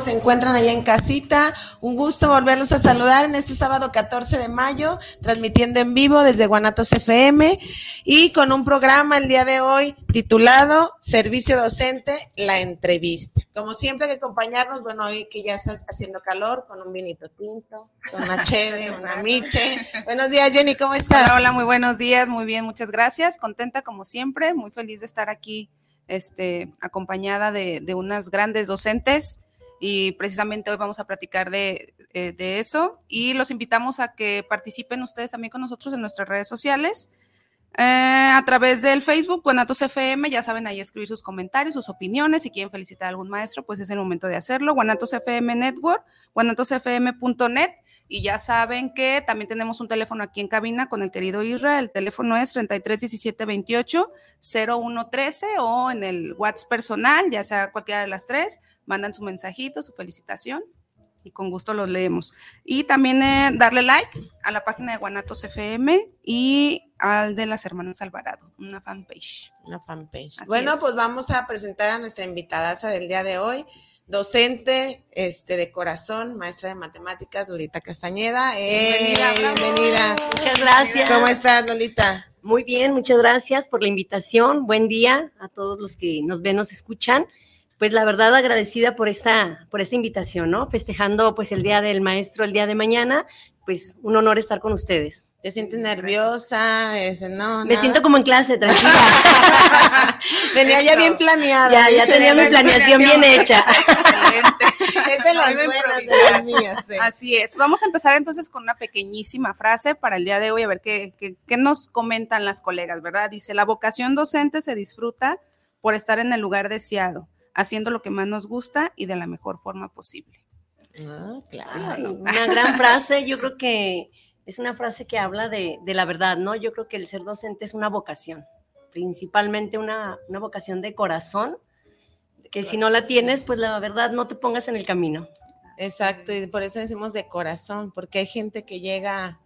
se encuentran allá en casita. Un gusto volverlos a saludar en este sábado 14 de mayo, transmitiendo en vivo desde Guanatos FM y con un programa el día de hoy titulado Servicio Docente, la entrevista. Como siempre hay que acompañarnos, bueno, hoy que ya está haciendo calor, con un vinito tinto, con una cheve, una miche. Buenos días, Jenny, ¿cómo estás? Hola, hola, muy buenos días, muy bien, muchas gracias. Contenta como siempre, muy feliz de estar aquí este, acompañada de, de, unas grandes docentes y precisamente hoy vamos a platicar de, eh, de, eso y los invitamos a que participen ustedes también con nosotros en nuestras redes sociales. Eh, a través del Facebook, Guanatos FM, ya saben ahí escribir sus comentarios, sus opiniones, si quieren felicitar a algún maestro, pues es el momento de hacerlo. Guanatos FM Network, guanatosfm.net y ya saben que también tenemos un teléfono aquí en cabina con el querido Israel. El teléfono es 33 17 28 01 13 o en el WhatsApp personal, ya sea cualquiera de las tres mandan su mensajito, su felicitación y con gusto los leemos. Y también eh, darle like a la página de Guanatos FM y al de las hermanas Alvarado, una fanpage. Una fanpage. bueno, pues vamos a presentar a nuestra invitada del día de hoy, docente este, de corazón, maestra de matemáticas, Lolita Castañeda. Eh, bienvenida, bienvenida. Muchas gracias. ¿Cómo estás, Lolita? Muy bien, muchas gracias por la invitación. Buen día a todos los que nos ven, nos escuchan pues la verdad agradecida por esta, por esta invitación, ¿no? Festejando pues el Día del Maestro el día de mañana, pues un honor estar con ustedes. ¿Te sientes nerviosa? Ese, no, Me siento como en clase, tranquila. Venía ya bien planeada. Ya, ya tenía mi planeación bien hecha. Excelente. Es de las buenas, de las mías. Así es. Vamos a empezar entonces con una pequeñísima frase para el día de hoy, a ver qué, qué, qué nos comentan las colegas, ¿verdad? Dice, la vocación docente se disfruta por estar en el lugar deseado haciendo lo que más nos gusta y de la mejor forma posible. Ah, claro. una gran frase, yo creo que es una frase que habla de, la verdad, ¿no? Yo creo que el ser docente es una vocación, principalmente una, vocación de corazón, que si no la tienes, pues la verdad no te pongas en el camino. Exacto, y por eso decimos de corazón, porque hay gente que llega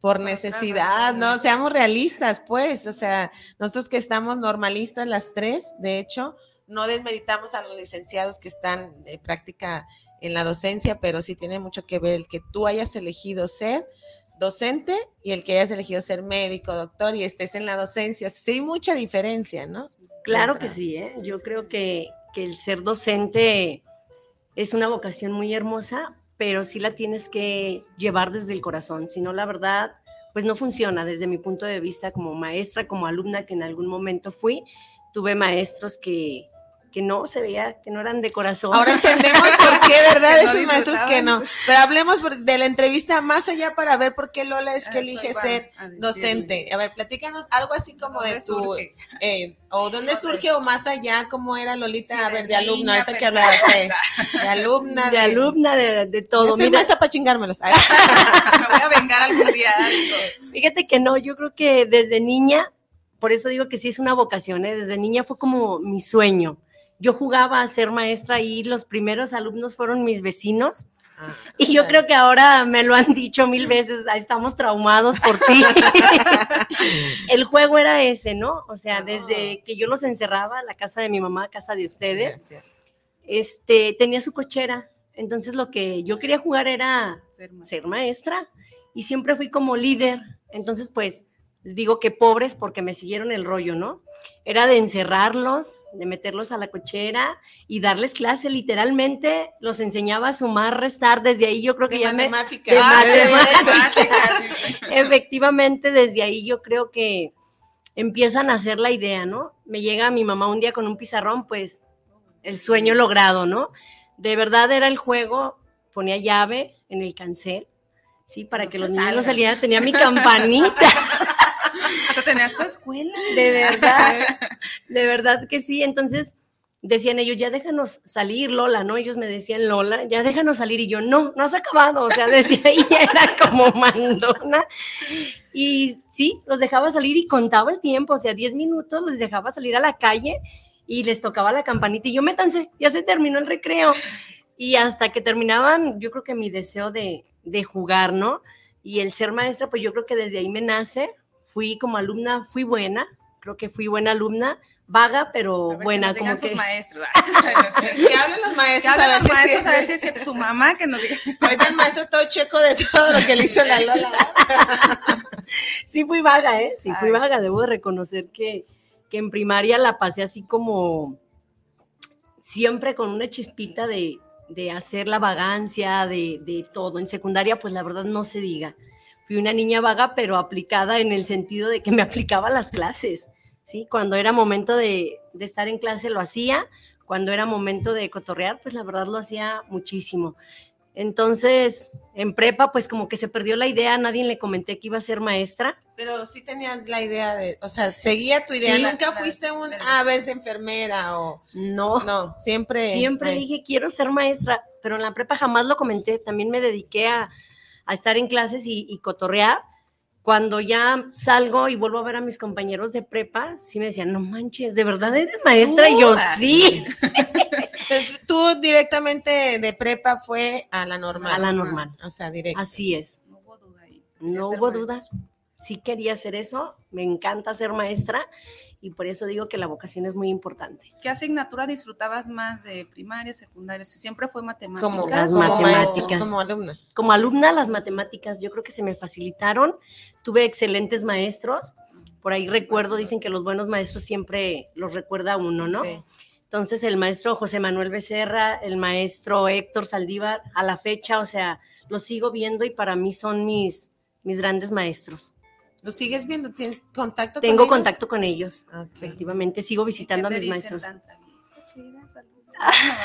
por necesidad, ¿no? Seamos realistas, pues, o sea, nosotros que estamos normalistas las tres, de hecho, no desmeritamos a los licenciados que están de práctica en la docencia, pero sí tiene mucho que ver el que tú hayas elegido ser docente y el que hayas elegido ser médico, doctor y estés en la docencia. Sí, hay mucha diferencia, ¿no? Claro que sí, ¿eh? yo creo que, que el ser docente es una vocación muy hermosa, pero sí la tienes que llevar desde el corazón, si no, la verdad, pues no funciona desde mi punto de vista como maestra, como alumna que en algún momento fui. Tuve maestros que, que no, se veía que no eran de corazón. Ahora entendemos por qué, ¿verdad? Que no Esos maestros que no. Pero hablemos de la entrevista más allá para ver por qué Lola es que Eso elige ser a docente. A ver, platícanos algo así como de ¿Dónde tu, eh, o dónde surge o más allá, cómo era Lolita, Sí, a de ver, de alumna, ahorita que hablabas de, de alumna, de alumna, de, de todo. Mira, maestra para chingármelos. Me voy a vengar algún día. digo. Fíjate que no, yo creo que desde niña, por eso digo que sí es una vocación, ¿eh? desde niña fue como mi sueño. Yo jugaba a ser maestra y los primeros alumnos fueron mis vecinos. Y yo creo que ahora me lo han dicho mil veces, "Ah, estamos traumados por ti. El juego era ese, ¿no? O sea, desde que yo los encerraba, la casa de mi mamá, casa de ustedes, este, tenía su cochera. Entonces lo que yo quería jugar era ser maestra y siempre fui como líder. Entonces, pues digo que pobres porque me siguieron el rollo, ¿no? Era de encerrarlos, de meterlos a la cochera y darles clase. Literalmente los enseñaba a sumar, restar. Desde ahí yo creo que de ya me... matemática. de Ah, de. Efectivamente, desde ahí yo creo que empiezan a hacer la idea, ¿no? Me llega mi mamá un día con un pizarrón, pues el sueño logrado, ¿no? De verdad era el juego, ponía llave en el cancel, ¿sí? Para No que los niños no salieran, tenía mi campanita, tenías tu escuela. de verdad, de verdad que sí. Entonces decían ellos, ya déjanos salir, Lola, ¿no? Ellos me decían, Lola, ya déjanos salir. Y yo, no, no has acabado. O sea, decía ella, era como mandona. Y sí, los dejaba salir y contaba el tiempo, o sea, 10 minutos los dejaba salir a la calle y les tocaba la campanita y yo métanse, ya se terminó el recreo. Y hasta que terminaban, yo creo que mi deseo de, de jugar, ¿no? Y el ser maestra, pues yo creo que desde ahí me nace. Fui como alumna, fui buena, creo que fui buena alumna, vaga, pero ver, buena, que nos como sus que... maestros. Que hablen los Que maestros, a hablen los maestros a ver sí. si es su mamá que nos diga. Ahorita el maestro todo checo de todo lo que le hizo la Lola. sí fui vaga, ¿eh? Sí fui Ay. vaga. Debo de reconocer que, que en primaria la pasé así como siempre con una chispita de, de hacer la vagancia, de, de todo. En secundaria, pues la verdad no se diga. Fui una niña vaga, pero aplicada en el sentido de que me aplicaba las clases, ¿sí? Cuando era momento de, de estar en clase lo hacía, cuando era momento de cotorrear, pues la verdad lo hacía muchísimo. Entonces, en prepa, pues como que se perdió la idea, nadie le comenté que iba a ser maestra. Pero sí tenías la idea de, o sea, seguía tu idea. Sí. Nunca fuiste un, a verse enfermera o, No, no, siempre. siempre dije, quiero ser maestra, pero en la prepa jamás lo comenté. También me dediqué a, a estar en clases y, y cotorrear. Cuando ya salgo y vuelvo a ver a mis compañeros de prepa, sí me decían, no manches, ¿de verdad eres maestra? Y yo, Uh, sí, Entonces, tú directamente de prepa fue a la normal. a la normal. O sea, directo. Así es. No hubo duda ahí. No hubo duda. Sí quería hacer eso, me encanta ser maestra y por eso digo que la vocación es muy importante. ¿Qué asignatura disfrutabas más de primaria, secundaria? Si siempre fue matemáticas. Como, Las como matemáticas. maestro, como alumna. Como alumna, las matemáticas yo creo que se me facilitaron. Tuve excelentes maestros. Por ahí recuerdo, dicen que los buenos maestros siempre los recuerda uno, ¿no? Sí. Entonces, el maestro José Manuel Becerra, el maestro Héctor Saldívar, a la fecha, o sea, los sigo viendo y para mí son mis, mis grandes maestros. ¿Lo sigues viendo? ¿Tienes contacto Tengo con ellos? contacto con ellos. Efectivamente, sigo visitando a ¿Qué te mis dicen maestros.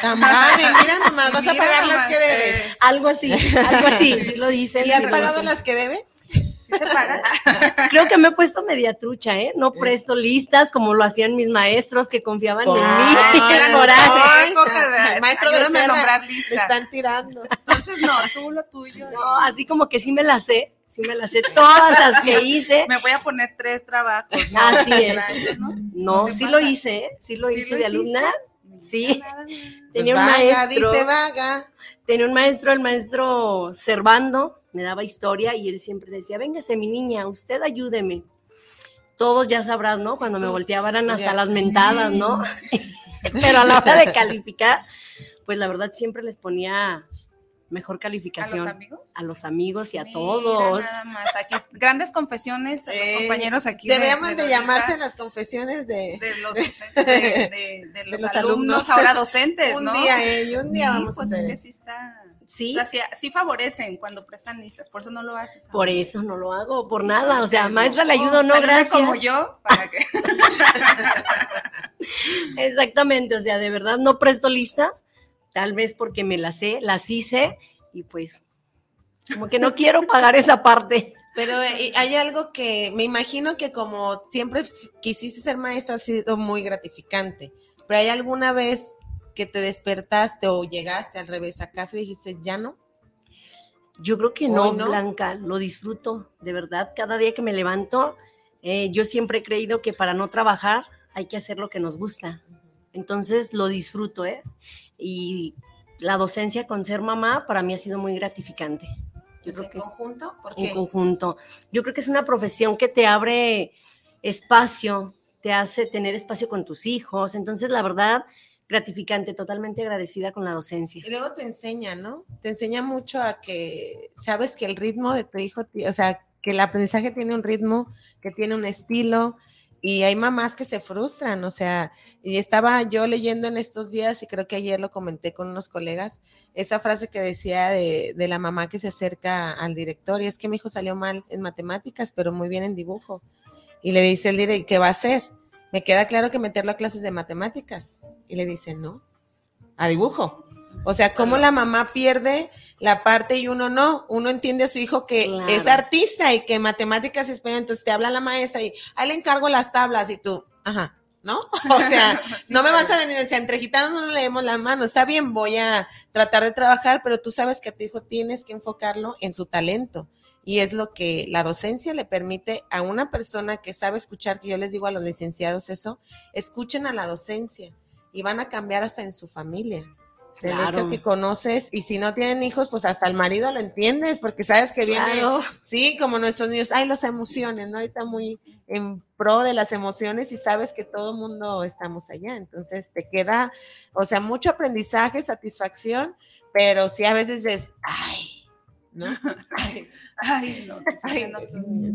padre, mira nomás, vas a pagar las que debes. eh, Algo así, algo así, sí lo dicen. ¿Y has pagado las que debes? ¿Sí se paga? Creo que me he puesto media trucha, ¿eh? No presto listas como lo hacían mis maestros que confiaban en mí. Ay, de- maestro Becerra, nombrar Te lista. están tirando. Entonces, no, tú lo tuyo. No, así como que sí me las sé, sí me las sé todas las que hice. Me voy a poner tres trabajos. ¿no? Así es. Grandes, ¿no? No, ¿Qué sí pasa? lo hice, ¿eh? sí lo ¿Sí hice lo de alumna. Sí. Tenía un Pues vaga, maestro, dice vaga. tenía un maestro, el maestro Servando, me daba historia y él siempre decía, véngase mi niña, usted ayúdeme. Todos ya sabrás, ¿no? Cuando me volteaban eran hasta Ya. las mentadas, ¿no? Pero a la hora de calificar, pues la verdad siempre les ponía mejor ¿A calificación. los amigos? a los amigos y a Mira todos. Nada más. Aquí, grandes confesiones a los Eh, compañeros aquí. Deberíamos de, llamarse las confesiones de, de los, docentes, de, de- de los los alumnos, alumnos. ahora docentes, un ¿no? día, eh, y un día Sí, vamos pues a es hacer que sí está. Sí. O sea, sí, sí, favorecen cuando prestan listas, por eso no lo haces. Por eso no lo hago, por nada. O sea, maestra le ayudo, no, gracias. como yo, para que. Exactamente, o sea, de verdad no presto listas, tal vez porque me las sé, las hice y pues como que no quiero pagar esa parte. Pero eh, hay algo que me imagino que como siempre quisiste ser maestra ha sido muy gratificante, pero hay alguna vez que te despertaste o llegaste al revés a casa y dijiste, ya no? Yo creo que no, Blanca, lo disfruto, de verdad. Cada día que me levanto, eh, yo siempre he creído que para no trabajar hay que hacer lo que nos gusta. Entonces lo disfruto, ¿eh? Y la docencia con ser mamá para mí ha sido muy gratificante. Yo creo que conjunto? En conjunto. Yo creo que es una profesión que te abre espacio, te hace tener espacio con tus hijos. Entonces, la verdad, gratificante, totalmente agradecida con la docencia. Y luego te enseña, ¿no? Te enseña mucho a que sabes que el ritmo de tu hijo, o sea, que el aprendizaje tiene un ritmo, que tiene un estilo, y hay mamás que se frustran, o sea, y estaba yo leyendo en estos días y creo que ayer lo comenté con unos colegas, esa frase que decía de, de la mamá que se acerca al director y es que mi hijo salió mal en matemáticas, pero muy bien en dibujo. Y le dice el director, ¿qué va a hacer? Me queda claro que meterlo a clases de matemáticas. Y le dice, no, a dibujo. O sea, cómo la mamá pierde la parte y uno no. Uno entiende a su hijo que es artista y que matemáticas es peor. Entonces te habla la maestra y ahí le encargo las tablas y tú, ajá, ¿no? O sea, no me vas a venir, o sea, entre gitanos no leemos la mano. Está bien, voy a tratar de trabajar, pero tú sabes que a tu hijo tienes que enfocarlo en su talento. Y es lo que la docencia le permite a una persona que sabe escuchar, que yo les digo a los licenciados eso, escuchen a la docencia y van a cambiar hasta en su familia. Se claro. que conoces y si no tienen hijos, pues hasta el marido lo entiendes porque sabes que viene, sí, como nuestros niños, ay, los emociones, ¿no? Ahorita muy en pro de las emociones y sabes que todo mundo estamos allá, entonces te queda, o sea, mucho aprendizaje, satisfacción, pero sí a veces es, ay, ¿no? Ay, no,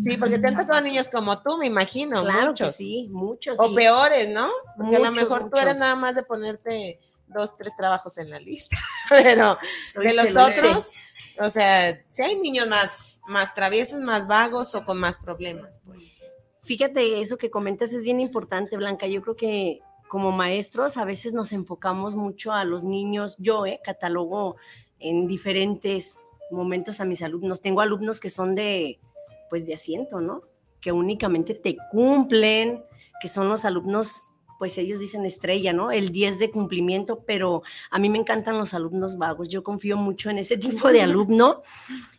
sí, porque te han tocado niños como tú, me imagino, muchos. sí, muchos. O peores, ¿no? Porque a lo mejor tú eres nada más de ponerte dos, tres trabajos en la lista, pero de los otros, o sea, si hay niños más, más traviesos, más vagos o con más problemas, pues. Fíjate, eso que comentas es bien importante, Blanca. Yo creo que como maestros a veces nos enfocamos mucho a los niños. Yo eh, catalogo en diferentes momentos a mis alumnos. Tengo alumnos que son de, pues, de asiento, ¿no? Que únicamente te cumplen, que son los alumnos pues ellos dicen estrella, ¿no? El 10 de cumplimiento, pero a mí me encantan los alumnos vagos. Yo confío mucho en ese tipo de alumno.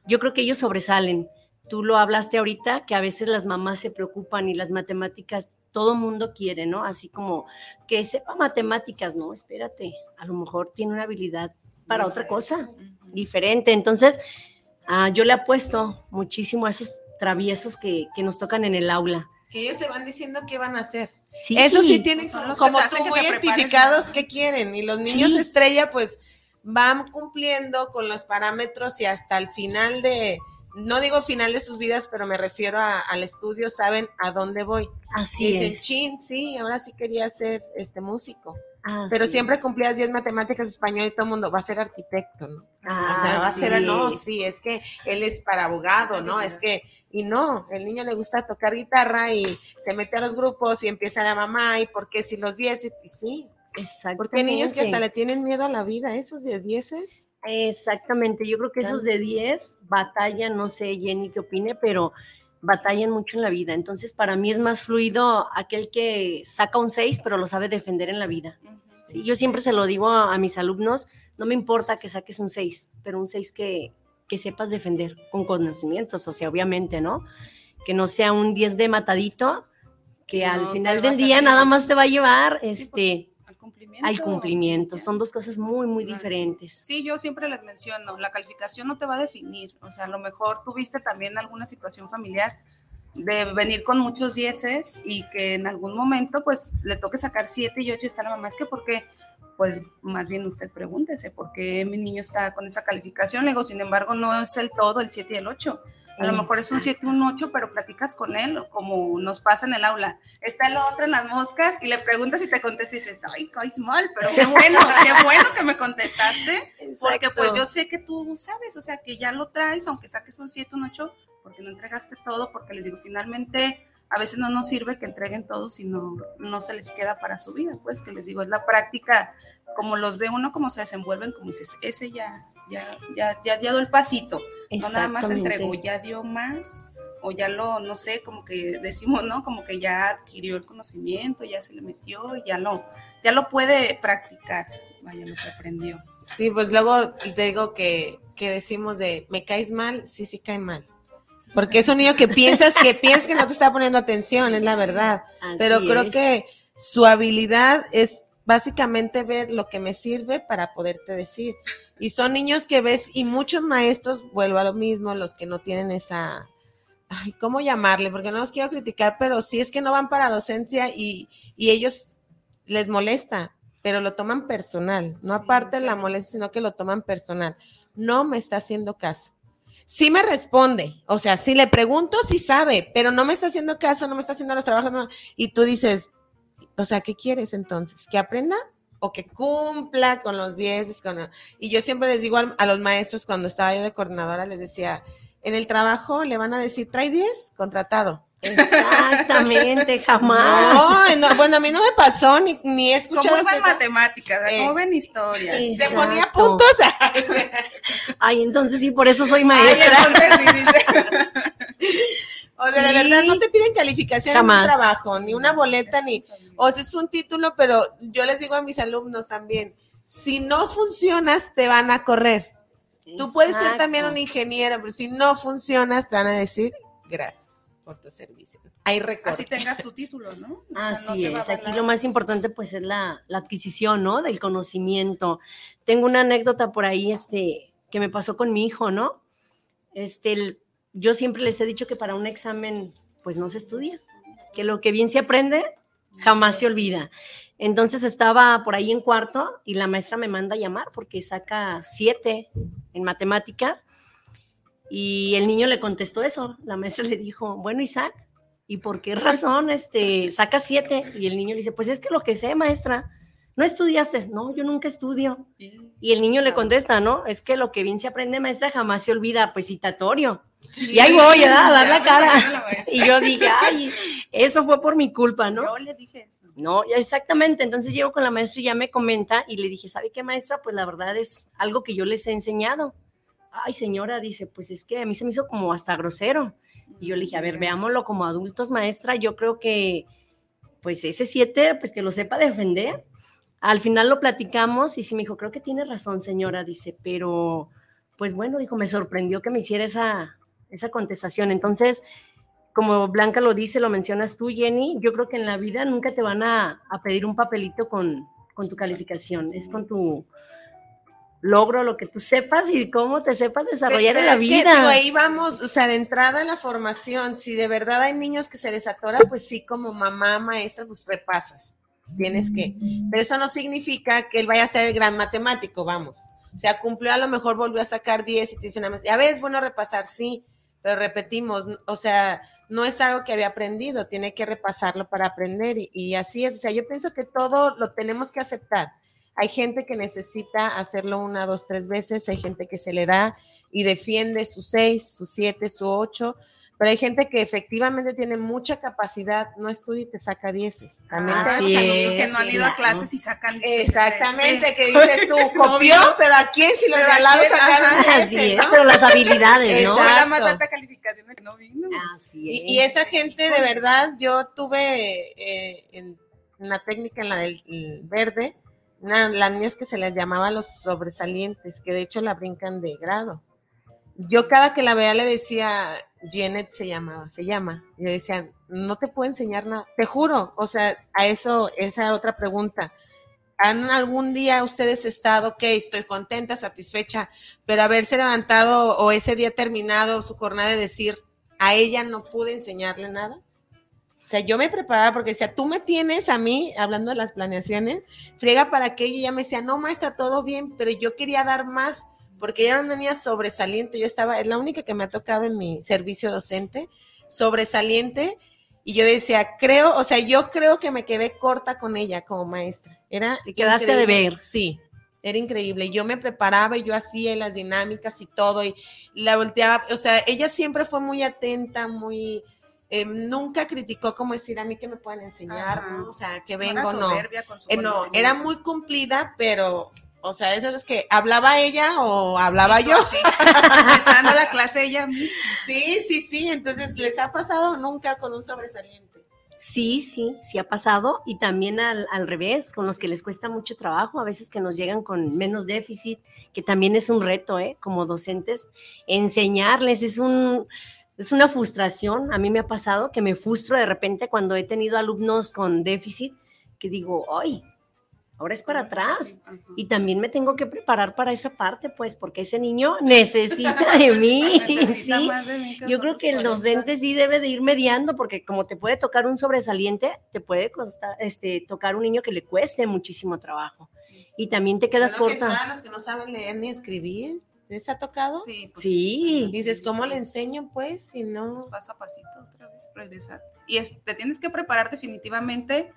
Yo creo que ellos sobresalen. Tú lo hablaste ahorita, que a veces las mamás se preocupan y las matemáticas todo mundo quiere, ¿no? Así como que sepa matemáticas, no, espérate, a lo mejor tiene una habilidad para otra cosa diferente. Entonces, ah, yo le apuesto muchísimo a esos traviesos que, que nos tocan en el aula que ellos te van diciendo qué van a hacer. Eso sí tienen como, tú muy identificados qué quieren y los niños estrella pues van cumpliendo con los parámetros y hasta el final de, no digo final de sus vidas, pero me refiero al estudio, saben a dónde voy. Así y dicen, chin, sí, ahora sí quería ser este músico. Pero siempre cumplías 10 matemáticas, español y todo el mundo va a ser arquitecto, ¿no? o sea, va a ser, no, sí, es que él es para abogado, ¿no? Es que, y no, el niño le gusta tocar guitarra y se mete a los grupos y empieza la mamá, y por qué si los 10, y sí. Exactamente. Porque hay niños que hasta le tienen miedo a la vida, esos de 10 Exactamente, yo creo que esos de 10 batallan, no sé, Jenny qué opine, pero batallan mucho en la vida. Entonces, para mí es más fluido aquel que saca un 6, pero lo sabe defender en la vida. Sí, yo siempre se lo digo a, mis alumnos, no me importa que saques un 6, pero un 6 que, que sepas defender con conocimientos, o sea, obviamente, ¿no? Que no sea un 10 de matadito, que al final del día nada más te va a llevar, este, al cumplimiento. Son dos cosas muy, muy diferentes. Sí, yo siempre les menciono, la calificación no te va a definir. O sea, a lo mejor tuviste también alguna situación familiar de venir con muchos dieces y que en algún momento pues le toque sacar siete y ocho y está la mamá, es que porque pues más bien usted pregúntese por qué mi niño está con esa calificación. Le digo, sin embargo, no es el todo el 7 y el 8. A lo mejor es un 7, un 8, pero platicas con él, como nos pasa en el aula. Está el otro en las moscas y le preguntas y te contesta y dices, ay, caes mal, pero qué bueno, qué bueno que me contestaste. Porque pues yo sé que tú sabes, o sea, que ya lo traes, aunque saques un 7, un 8, porque no entregaste todo, porque les digo, finalmente a veces no nos sirve que entreguen todo si no, no se les queda para su vida, pues que les digo, es la práctica, como los ve uno, como se desenvuelven, como dices, ese ya, ya, ya, ya, dio el pasito, no nada más entregó, ya dio más, o ya lo, no sé, como que decimos, ¿no? Como que ya adquirió el conocimiento, ya se le metió, ya lo, ya lo puede practicar, vaya, lo que aprendió. Sí, pues luego te digo que, que decimos de, me caes mal, sí, sí cae mal porque es un niño que piensas que piensas que no te está poniendo atención, es la verdad. Pero creo que su habilidad es básicamente ver lo que me sirve para poderte decir. Y son niños que ves, y muchos maestros, vuelvo a lo mismo, los que no tienen esa, ay, ¿cómo llamarle? Porque no los quiero criticar, pero sí es que no van para docencia y, y ellos les molesta, pero lo toman personal, no aparte de la molestia, sino que lo toman personal. No me está haciendo caso sí me responde, o sea, si le pregunto, sí sabe, pero no me está haciendo caso, no me está haciendo los trabajos, y tú dices, o sea, ¿qué quieres entonces? ¿Que aprenda? O que cumpla con los 10. Con... Y yo siempre les digo a, los maestros, cuando estaba yo de coordinadora, les decía, en el trabajo le van a decir, trae 10, contratado. Exactamente, jamás. No, bueno, a mí no me pasó, ni, ni he escuchado. Como ven matemáticas, como ven historias. Se ponía puntos. Ay, entonces sí, por eso soy maestra. o sea, de verdad no te piden calificación en un trabajo, ni una boleta, ni. O sea, es un título, pero yo les digo a mis alumnos también: si no funcionas, te van a correr. Tú puedes ser también un ingeniero, pero si no funcionas, te van a decir gracias por tu servicio. Hay Así tengas tu título, ¿no? Así es. Aquí lo más importante pues es la, adquisición, ¿no? Del conocimiento. Tengo una anécdota por ahí, este, que me pasó con mi hijo, ¿no? Este, yo siempre les he dicho que para un examen pues no se estudia, que lo que bien se aprende jamás se olvida. Entonces estaba por ahí en cuarto y la maestra me manda a llamar porque saca siete en matemáticas y el niño le contestó eso. La maestra le dijo, bueno, Isaac, ¿y por qué razón este, saca siete? Y el niño le dice, pues es que lo que sé, maestra, no estudiaste. No, yo nunca estudio. Y el niño le contesta, ¿no? Es que lo que bien se aprende, maestra, jamás se olvida, pues citatorio. Y ahí voy a dar la cara. Y yo dije, ay, eso fue por mi culpa, ¿no? Yo le dije eso. No, exactamente. Entonces llego con la maestra y ya me comenta y le dije, ¿sabe qué, maestra? Pues la verdad es algo que yo les he enseñado ay señora, dice, pues es que a mí se me hizo como hasta grosero. Y yo le dije, a ver, veámoslo como adultos, maestra, yo creo que pues ese siete, pues que lo sepa defender. Al final lo platicamos y sí me dijo, creo que tiene razón, señora, dice, pero pues bueno, dijo, me sorprendió que me hiciera esa, esa contestación. Entonces, como Blanca lo dice, lo mencionas tú, Jenny, yo creo que en la vida nunca te van a, pedir un papelito con, con tu calificación, es con tu, logro lo que tú sepas y cómo te sepas desarrollar en la vida. ahí vamos, o sea, de entrada en la formación, si de verdad hay niños que se les atora, pues sí, como mamá, maestra, pues repasas. Tienes que. Pero eso no significa que él vaya a ser el gran matemático, vamos. O sea, cumplió, a lo mejor volvió a sacar 10 y te dice nada más, ya ves, bueno repasar, sí, pero repetimos, o sea, no es algo que había aprendido, tiene que repasarlo para aprender y, y así es. O sea, yo pienso que todo lo tenemos que aceptar hay gente que necesita hacerlo una, dos, tres veces, hay gente que se le da y defiende su seis, su siete, su ocho, pero hay gente que efectivamente tiene mucha capacidad, no estudia y te saca dieces. También Así que no han ido a clases y sacan Exactamente, que dices tú, copió, pero ¿a quién si los de al lado sacaron Así es, pero las habilidades, ¿no? la más alta calificación que no vino. Así es. Y, esa gente, de verdad, yo tuve eh, en, la técnica, en la del verde, una, las niñas que se les llamaba los sobresalientes, que de hecho la brincan de grado. Yo cada que la veía le decía, Janet se llamaba, se llama. Y le decía, no te puedo enseñar nada. Te juro, o sea, a eso, esa otra pregunta. ¿Han algún día ustedes estado, ok, estoy contenta, satisfecha, pero haberse levantado o ese día terminado su jornada de decir, a ella no pude enseñarle nada? O sea, yo me preparaba porque decía, tú me tienes a mí, hablando de las planeaciones, friega para que ella me decía, no, maestra, todo bien, pero yo quería dar más, porque ella era una niña sobresaliente, yo estaba, es la única que me ha tocado en mi servicio docente, sobresaliente, y yo decía, creo, o sea, yo creo que me quedé corta con ella como maestra. Era quedaste de ver. Sí, Era increíble. Yo me preparaba y yo hacía las dinámicas y todo y la volteaba. O sea, ella siempre fue muy atenta, muy... eh, nunca criticó como decir a mí que me pueden enseñar, Ajá. ¿no? o sea, que No vengo, era no. soberbia con su Eh, no, era muy cumplida, pero, o sea, eso es que hablaba ella o hablaba yo. así, está dando la clase ella. Sí, sí, sí. Entonces, ¿les ha pasado nunca con un sobresaliente? Sí, sí, sí ha pasado y también al, al revés, con los que les cuesta mucho trabajo, a veces que nos llegan con menos déficit, que también es un reto, ¿eh? Como docentes, enseñarles es un... Es una frustración, a mí me ha pasado que me frustro de repente cuando he tenido alumnos con déficit, que digo, ay, ahora es para atrás. Ajá. Y también me tengo que preparar para esa parte, pues, porque ese niño necesita de mí. Necesita sí. más de mí que Yo creo que el docente sí debe de ir mediando, porque como te puede tocar un sobresaliente, te puede costar, este, tocar un niño que le cueste muchísimo trabajo. Y también te quedas que corta. los que no saben leer ni escribir, ¿les ha tocado? Sí, pues, Sí. Dices, ¿cómo le enseño, pues, si no? pues, paso a pasito otra vez, regresar. Y es- te tienes que preparar definitivamente,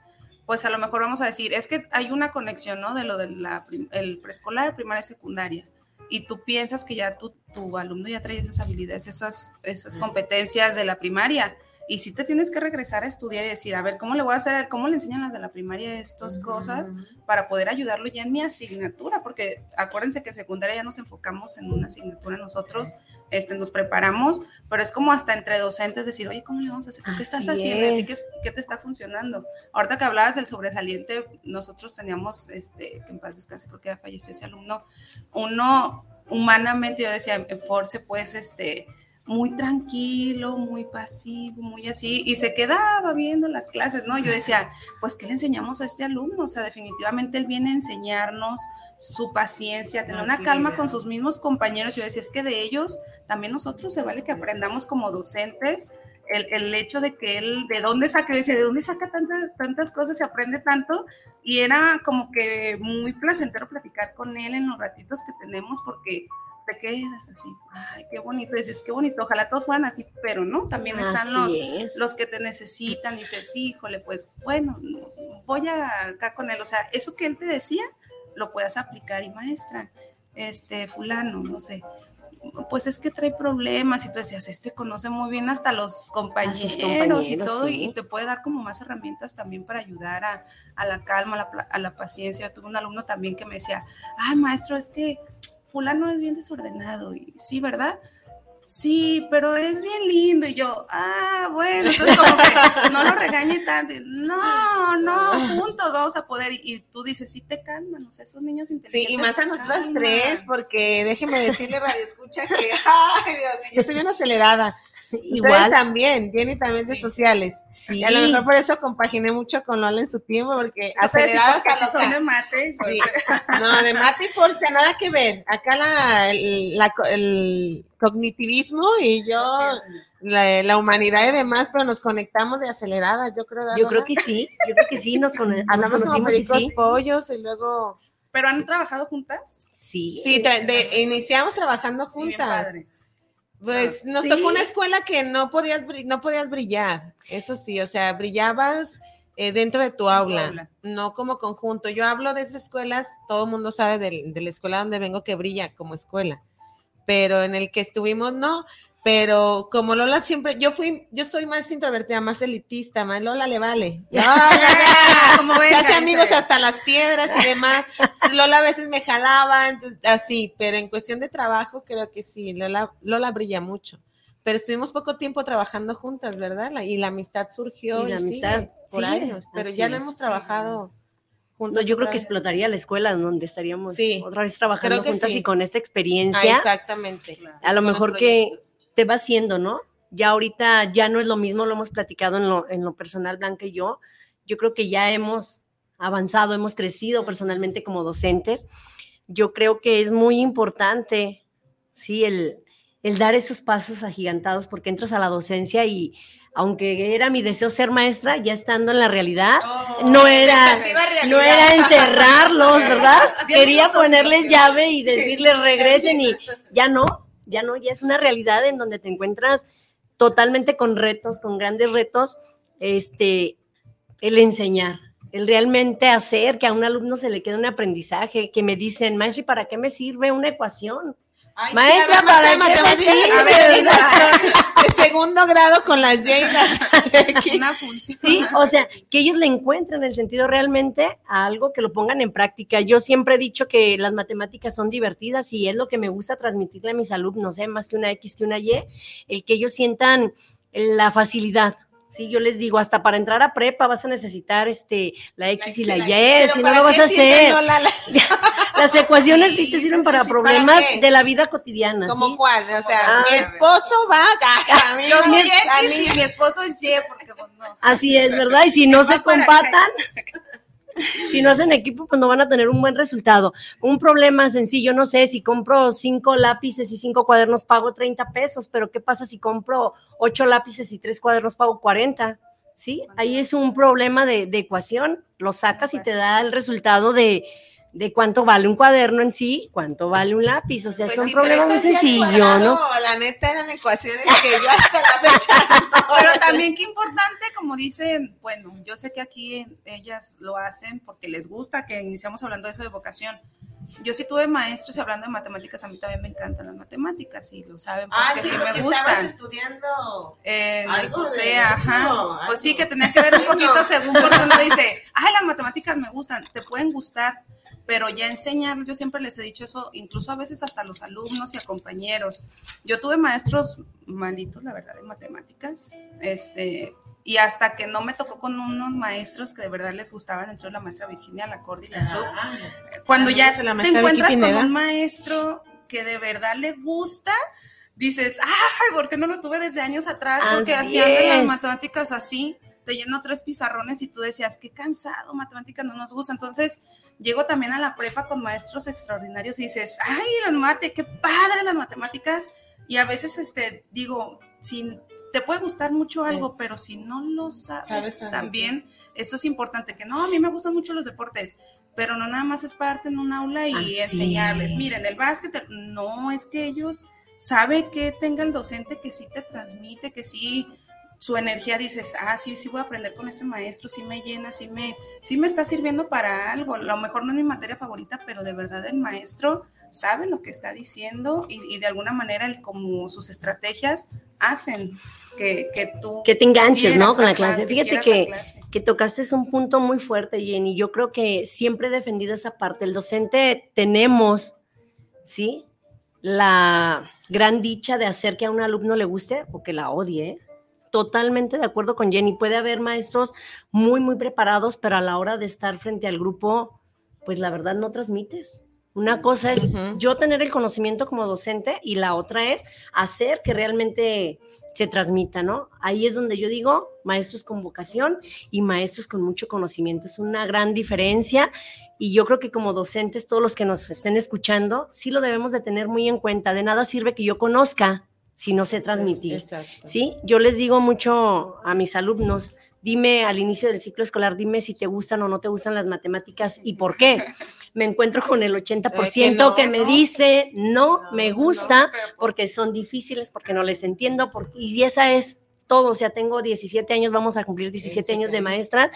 pues a lo mejor vamos a decir, es que hay una conexión, ¿no? De lo del el preescolar, primaria y secundaria. Y tú piensas que ya tu, tu alumno ya trae esas habilidades, esas, esas competencias de la primaria. Y sí te tienes que regresar a estudiar y decir, a ver, ¿cómo le voy a hacer? ¿Cómo le enseñan las de la primaria estas cosas? para poder ayudarlo ya en mi asignatura, porque acuérdense que secundaria ya nos enfocamos en una asignatura nosotros, este, nos preparamos, pero es como hasta entre docentes decir, oye, ¿cómo le vamos a hacer? ¿Tú ¿Qué estás haciendo? ¿A ti es. ¿Qué, qué te está funcionando? Ahorita que hablabas del sobresaliente, nosotros teníamos, este, que en paz descanse porque ya falleció ese alumno, uno humanamente, yo decía, Force, pues, este, muy tranquilo, muy pasivo, muy así, y se quedaba viendo las clases, ¿no? Yo decía, pues, ¿qué le enseñamos a este alumno? O sea, definitivamente él viene a enseñarnos su paciencia, tener una calma con sus mismos compañeros. Yo decía, es que de ellos también nosotros se vale que aprendamos como docentes. El, el hecho de que él, de dónde saca, dice, de dónde saca tantas, tantas cosas, se aprende tanto, y era como que muy placentero platicar con él en los ratitos que tenemos, porque te quedas así, ay, qué bonito, dices, qué bonito, ojalá todos fueran así, pero no, también están Así los, es. los que te necesitan, dices, híjole, pues bueno, voy a acá con él, o sea, eso que él te decía, lo puedas aplicar y maestra, este, fulano, no sé, pues es que trae problemas y tú decías, este conoce muy bien hasta los compañeros, y todo, sí. y te puede dar como más herramientas también para ayudar a, a la calma, a la, a la paciencia. Yo tuve un alumno también que me decía, ay maestro, es que fulano es bien desordenado, y sí, ¿verdad? Sí, pero es bien lindo. Y yo, ah, bueno, entonces como que no lo regañe tanto. No, no, juntos vamos a poder. Y, tú dices, sí te calman, o sea, esos niños inteligentes. Sí, y más a nosotras tres, porque déjeme decirle, Radio Escucha, que, ay, Dios mío, yo soy bien acelerada. Ustedes Igual. también, Jenny también de Sí. sociales. Sí. Y a lo mejor por eso compaginé mucho con Lola en su tiempo, porque No aceleradas a sí son de mate. pues, Sí. No, de mate y force, nada que ver. Acá la, el, la el cognitivismo y yo, la, la humanidad y demás, pero nos conectamos de aceleradas, yo creo. ¿verdad, Yo creo que sí, yo creo que sí, nos, con- nos Hablamos como conocimos y pericos sí. pollos y luego... Pero han trabajado juntas. Sí. Sí, tra- de- iniciamos trabajando Y bien juntas. padre. Pues nos Sí. tocó una escuela que no podías, no podías brillar, eso sí, o sea, brillabas eh, dentro de tu aula, aula. no como conjunto. Yo hablo de esas escuelas, todo el mundo sabe del- de, la escuela donde vengo que brilla como escuela, pero en el que estuvimos no. Pero como Lola siempre, yo fui, yo soy más introvertida, más elitista, más Lola le vale. Lola, Como hace amigos hasta las piedras y demás. Lola a veces me jalaba, así, pero en cuestión de trabajo creo que sí, Lola, Lola brilla mucho. Pero estuvimos poco tiempo trabajando juntas, ¿verdad? Y la amistad surgió Y la y amistad sigue por años, pero ya no es, hemos sí, trabajado No, juntos. yo creo que vez. explotaría la escuela donde estaríamos Sí, otra vez trabajando juntas sí. y con esta Ah, experiencia. exactamente. a lo mejor que. Te va haciendo, ¿no? Ya ahorita ya no es lo mismo, lo hemos platicado en lo, en lo personal, Blanca y yo. Yo creo que ya hemos avanzado, hemos crecido personalmente como docentes. Yo creo que es muy importante, sí, el, el dar esos pasos agigantados porque entras a la docencia y aunque era mi deseo ser maestra, ya estando en la realidad, Oh, no era, expectativa no realidad. era encerrarlos, ¿verdad? Quería ponerles llave y decirles regresen y ya no, ya no, ya es una realidad en donde te encuentras totalmente con retos, con grandes retos, este, el enseñar. el realmente hacer que a un alumno se le quede un aprendizaje, que me dicen, maestro, ¿y para qué me sirve una ecuación? Ay, Maestra, sí, ¿para de matemáticas, de segundo grado con las. Una función. Sí, o sea, que ellos le encuentren el sentido realmente a algo que lo pongan en práctica. Yo siempre he dicho que las matemáticas son divertidas y es lo que me gusta transmitirle a mis alumnos, ¿eh? más que una X que una Y, el que ellos sientan la facilidad. Sí, yo les digo, hasta para entrar a prepa vas a necesitar este, la X y la Y, si no ¿para lo vas a hacer. La- Las ecuaciones sí, Sí, te sirven sí, para sí, problemas de la vida cotidiana. ¿Cómo ¿sí? cuál? O sea, Ah, mi esposo va a y mi esposo es Y, porque pues no. Así es, ¿verdad? Y si no se compatan, si no hacen equipo, pues no van a tener un buen resultado. Un problema sencillo, no sé, si compro cinco lápices y cinco cuadernos, pago 30 pesos, pero ¿qué pasa si compro ocho lápices y tres cuadernos, pago 40? ¿Sí? Ahí es un problema de, de ecuación, lo sacas y te da el resultado de, de cuánto vale un cuaderno en sí, cuánto vale un lápiz, o sea, Pues es un sí, pero problema muy eso sí al sencillo, ¿no? La neta eran ecuaciones que yo hasta la fecha no. Pero también qué importante, como dicen, bueno, yo sé que aquí ellas lo hacen porque les gusta, que iniciamos hablando de eso de vocación. Yo sí tuve maestros y hablando de matemáticas, a mí también me encantan las matemáticas y lo saben, pues Ah, que sí, sí, me estabas gustan. estudiando. Eh, Algo o de sea, eso, ajá. Pues sí, que tenía que ver un poquito según porque uno dice, ay, las matemáticas me gustan, te pueden gustar, pero ya enseñar, yo siempre les he dicho eso, incluso a veces hasta a los alumnos y a compañeros. Yo tuve maestros malitos, la verdad, de matemáticas, este, y hasta que no me tocó con unos maestros que de verdad les gustaban, entre la maestra Virginia, la Cordy y la Sub, Ah, cuando ya te encuentras con un maestro que de verdad le gusta, dices, ay, ¿por qué no lo tuve desde años atrás? Porque Así hacían de las matemáticas así, te lleno tres pizarrones y tú decías, qué cansado, matemáticas no nos gusta. Entonces, llego también a la prepa con maestros extraordinarios y dices, ay, las mate, qué padre las matemáticas. Y a veces, este, digo, si te puede gustar mucho algo, pero si no lo sabes, también, eso es importante, que no, a mí me gustan mucho los deportes, pero no nada más es pararte en un aula y Así enseñarles. es. Miren, el básquet, no, es que ellos sabe que tenga el docente que sí te transmite, que sí su energía dices, ah, sí, sí voy a aprender con este maestro, sí me llena, sí me, sí me está sirviendo para algo. A lo mejor no es mi materia favorita, pero de verdad el maestro sabe lo que está diciendo y, y de alguna manera el, como sus estrategias hacen que, que tú... Que te enganches, ¿no? Con la clase. Fíjate que, clase. que tocaste un punto muy fuerte, Jenny. Yo creo que siempre he defendido esa parte. El docente tenemos, ¿sí? La gran dicha de hacer que a un alumno le guste o que la odie. ¿eh? Totalmente de acuerdo con Jenny. Puede haber maestros muy, muy preparados, pero a la hora de estar frente al grupo, pues la verdad no transmites. Una cosa es yo tener el conocimiento como docente y la otra es hacer que realmente se transmita, ¿no? Ahí es donde yo digo maestros con vocación y maestros con mucho conocimiento. Es una gran diferencia y yo creo que como docentes, todos los que nos estén escuchando, sí lo debemos de tener muy en cuenta. De nada sirve que yo conozca si no sé transmitir. Exacto. ¿sí? Yo les digo mucho a mis alumnos, dime al inicio del ciclo escolar, dime si te gustan o no te gustan las matemáticas y por qué. Me encuentro con el 80% que, no, me no. dice, no, No, me no, gusta porque son difíciles, porque no les entiendo, por- y esa es todo, o sea, tengo 17 años, vamos a cumplir 17 años de maestra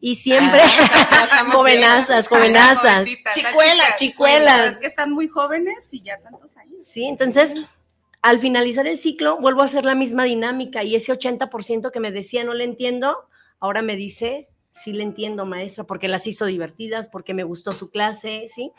y siempre Ah, jovenazas, jovenazas. Chicuelas, chicuelas. Es que están muy jóvenes y ya tantos años. Sí, entonces, al finalizar el ciclo, vuelvo a hacer la misma dinámica y ese 80% que me decía no le entiendo, ahora me dice, sí le entiendo, maestra, porque las hizo divertidas, porque me gustó su clase, ¿sí?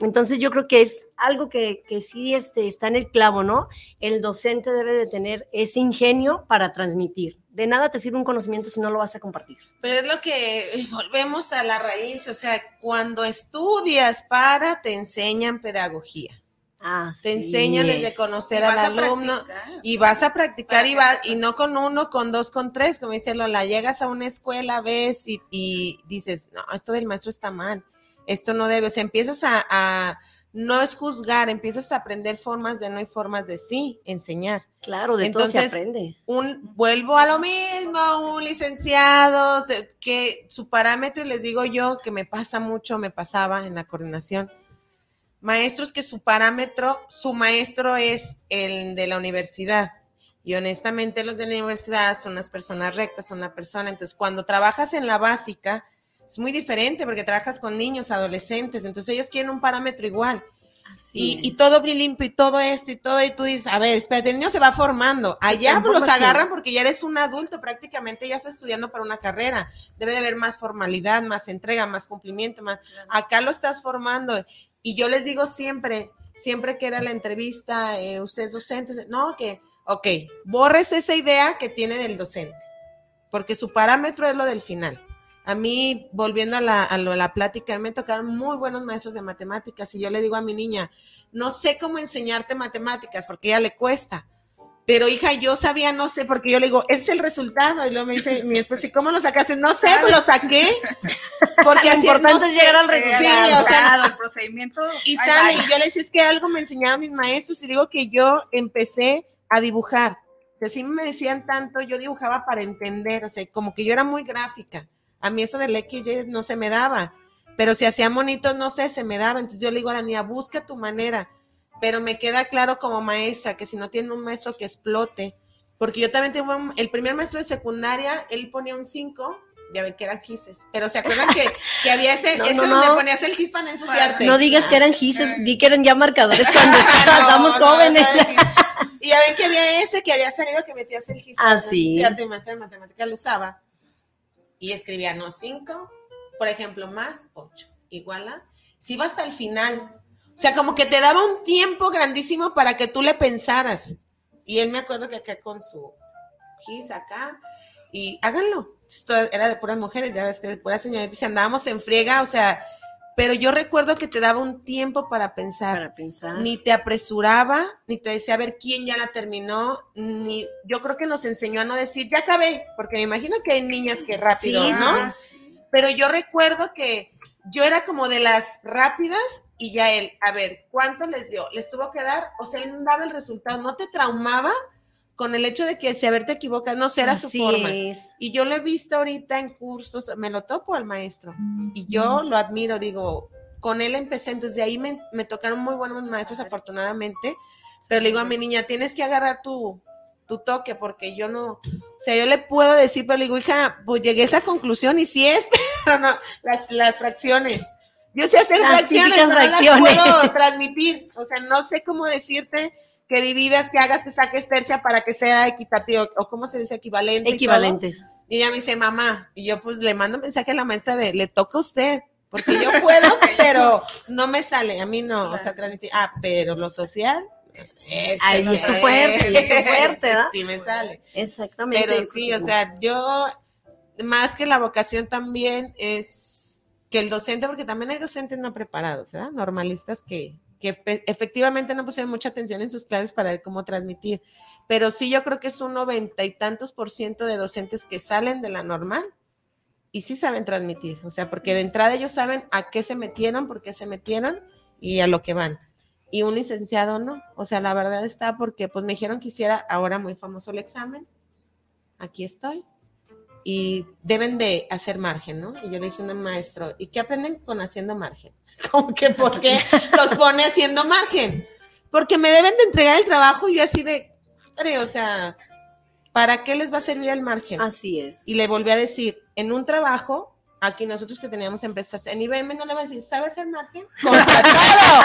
Entonces, yo creo que es algo que, que sí este, está en el clavo, ¿no? El docente debe de tener ese ingenio para transmitir. De nada te sirve un conocimiento si no lo vas a compartir. Pero es lo que volvemos a la raíz, o sea, cuando estudias para, te enseñan pedagogía, Así te enseñan desde es. conocer al vas alumno practicar. y vas a practicar Para y, que va, sepas. y no con uno, con dos, con tres, como dice Lola, llegas a una escuela, ves y, y dices, no, esto del maestro está mal, esto no debe, o sea, empiezas a, a- no es juzgar, empiezas a aprender formas de no y formas de sí, enseñar. Claro, de todo se Entonces, aprende. un vuelvo a lo mismo, un licenciado se- que su parámetro, y les digo yo que me pasa mucho, me pasaba en la coordinación. Maestros que su parámetro, su maestro es el de la universidad. Y honestamente los de la universidad son unas personas rectas, son una persona. Entonces, cuando trabajas en la básica, es muy diferente porque trabajas con niños, adolescentes, entonces ellos quieren un parámetro igual. Y, y, todo bien limpio y todo esto y todo, y tú dices, a ver, espérate, el niño se va formando. Allá los agarran porque ya eres un adulto, prácticamente ya estás estudiando para una carrera. Debe de haber más formalidad, más entrega, más cumplimiento, más. Acá lo estás formando. Y yo les digo siempre, siempre que era la entrevista, eh, ustedes docentes, no, que, ok, borres esa idea que tiene del docente, porque su parámetro es lo del final. A mí, volviendo a la, a la plática, me tocaron muy buenos maestros de matemáticas y yo le digo a mi niña, no sé cómo enseñarte matemáticas porque ya le cuesta. Pero hija, yo sabía, no sé, porque yo le digo, ese es el resultado. Y luego me dice mi esposo, ¿y cómo lo sacaste? No sé, pues lo saqué. Porque así importante es llegar al resultado. Sí, o sea, el procedimiento. Y sale, y yo le decía, es que algo me enseñaron mis maestros y digo que yo empecé a dibujar. O sea, si me decían tanto, yo dibujaba para entender, o sea, como que yo era muy gráfica. A mí eso del XY no se me daba. Pero si hacía monitos, no sé, se me daba. Entonces yo le digo a la niña, busca tu manera pero me queda claro como maestra que si no tiene un maestro que explote, porque yo también tengo el primer maestro de secundaria, él ponía un 5, ya ven que eran gises, pero ¿se acuerdan que, que había ese, ese donde ponías el gis para ensuciarte? No digas que eran gises, di que eran ya marcadores cuando estábamos jóvenes. y ya ven que había ese que había salido que metías el gis para ah, sí. ensuciarte, y maestra de matemática lo usaba, y escribía, no, 5, por ejemplo, más 8, igual a, si iba hasta el final, o sea, como que te daba un tiempo grandísimo para que tú le pensaras. Y él me acuerdo que acá con su gis acá, y háganlo. Esto era de puras mujeres, ya ves que de puras señoritas, andábamos en friega, o sea, pero yo recuerdo que te daba un tiempo para pensar. Para pensar. Ni te apresuraba, ni te decía a ver quién ya la terminó, ni yo creo que nos enseñó a no decir, ya acabé, porque me imagino que hay niñas que rápido, ¿no? Pero yo recuerdo que yo era como de las rápidas y ya él, a ver, ¿cuánto les dio? ¿Les tuvo que dar? O sea, él daba el resultado, ¿no te traumaba? Con el hecho de que si haberte equivocado, no será su forma. Y yo lo he visto ahorita en cursos, me lo topo al maestro y yo lo admiro, digo, con él empecé, entonces de ahí me, me tocaron muy buenos maestros afortunadamente, pero le digo a mi niña, tienes que agarrar tu, tu toque, porque yo no, o sea, yo le puedo decir, pero le digo, hija, pues llegué a esa conclusión y sí es, pero no, las, las fracciones. Yo sé hacer fracciones, pero no las puedo transmitir. O sea, no sé cómo decirte que dividas, que hagas, que saques tercia para que sea equitativo, o cómo se dice equivalente. Equivalentes. Y, ella me dice, mamá, y yo pues le mando mensaje a la maestra de, le toca a usted, porque yo puedo, pero no me sale, a mí no, o sea, transmitir, ah, pero lo social, Ahí es tu fuerte, es fuerte, ¿verdad? Sí, me sale. Exactamente. Pero sí, o sea, yo, más que la vocación también es que el docente, porque también hay docentes no preparados, ¿verdad? Normalistas que, que efectivamente no pusieron mucha atención en sus clases para ver cómo transmitir. Pero sí, yo creo que es un noventa y tantos por ciento de docentes que salen de la normal y sí saben transmitir. O sea, porque de entrada ellos saben a qué se metieron, por qué se metieron y a lo que van y un licenciado no. O sea, la verdad está porque pues me dijeron que hiciera ahora muy famoso el examen. Aquí estoy. Y deben de hacer margen, ¿no? Y yo le dije a un maestro, ¿y qué aprenden con haciendo margen? Como que, ¿por qué los pone haciendo margen? Porque me deben de entregar el trabajo y yo así de, o sea, ¿para qué les va a servir el margen? Así es. Y le volví a decir, en un trabajo aquí nosotros que teníamos empresas en IBM no le van a decir, ¿sabes el margen? Contratado.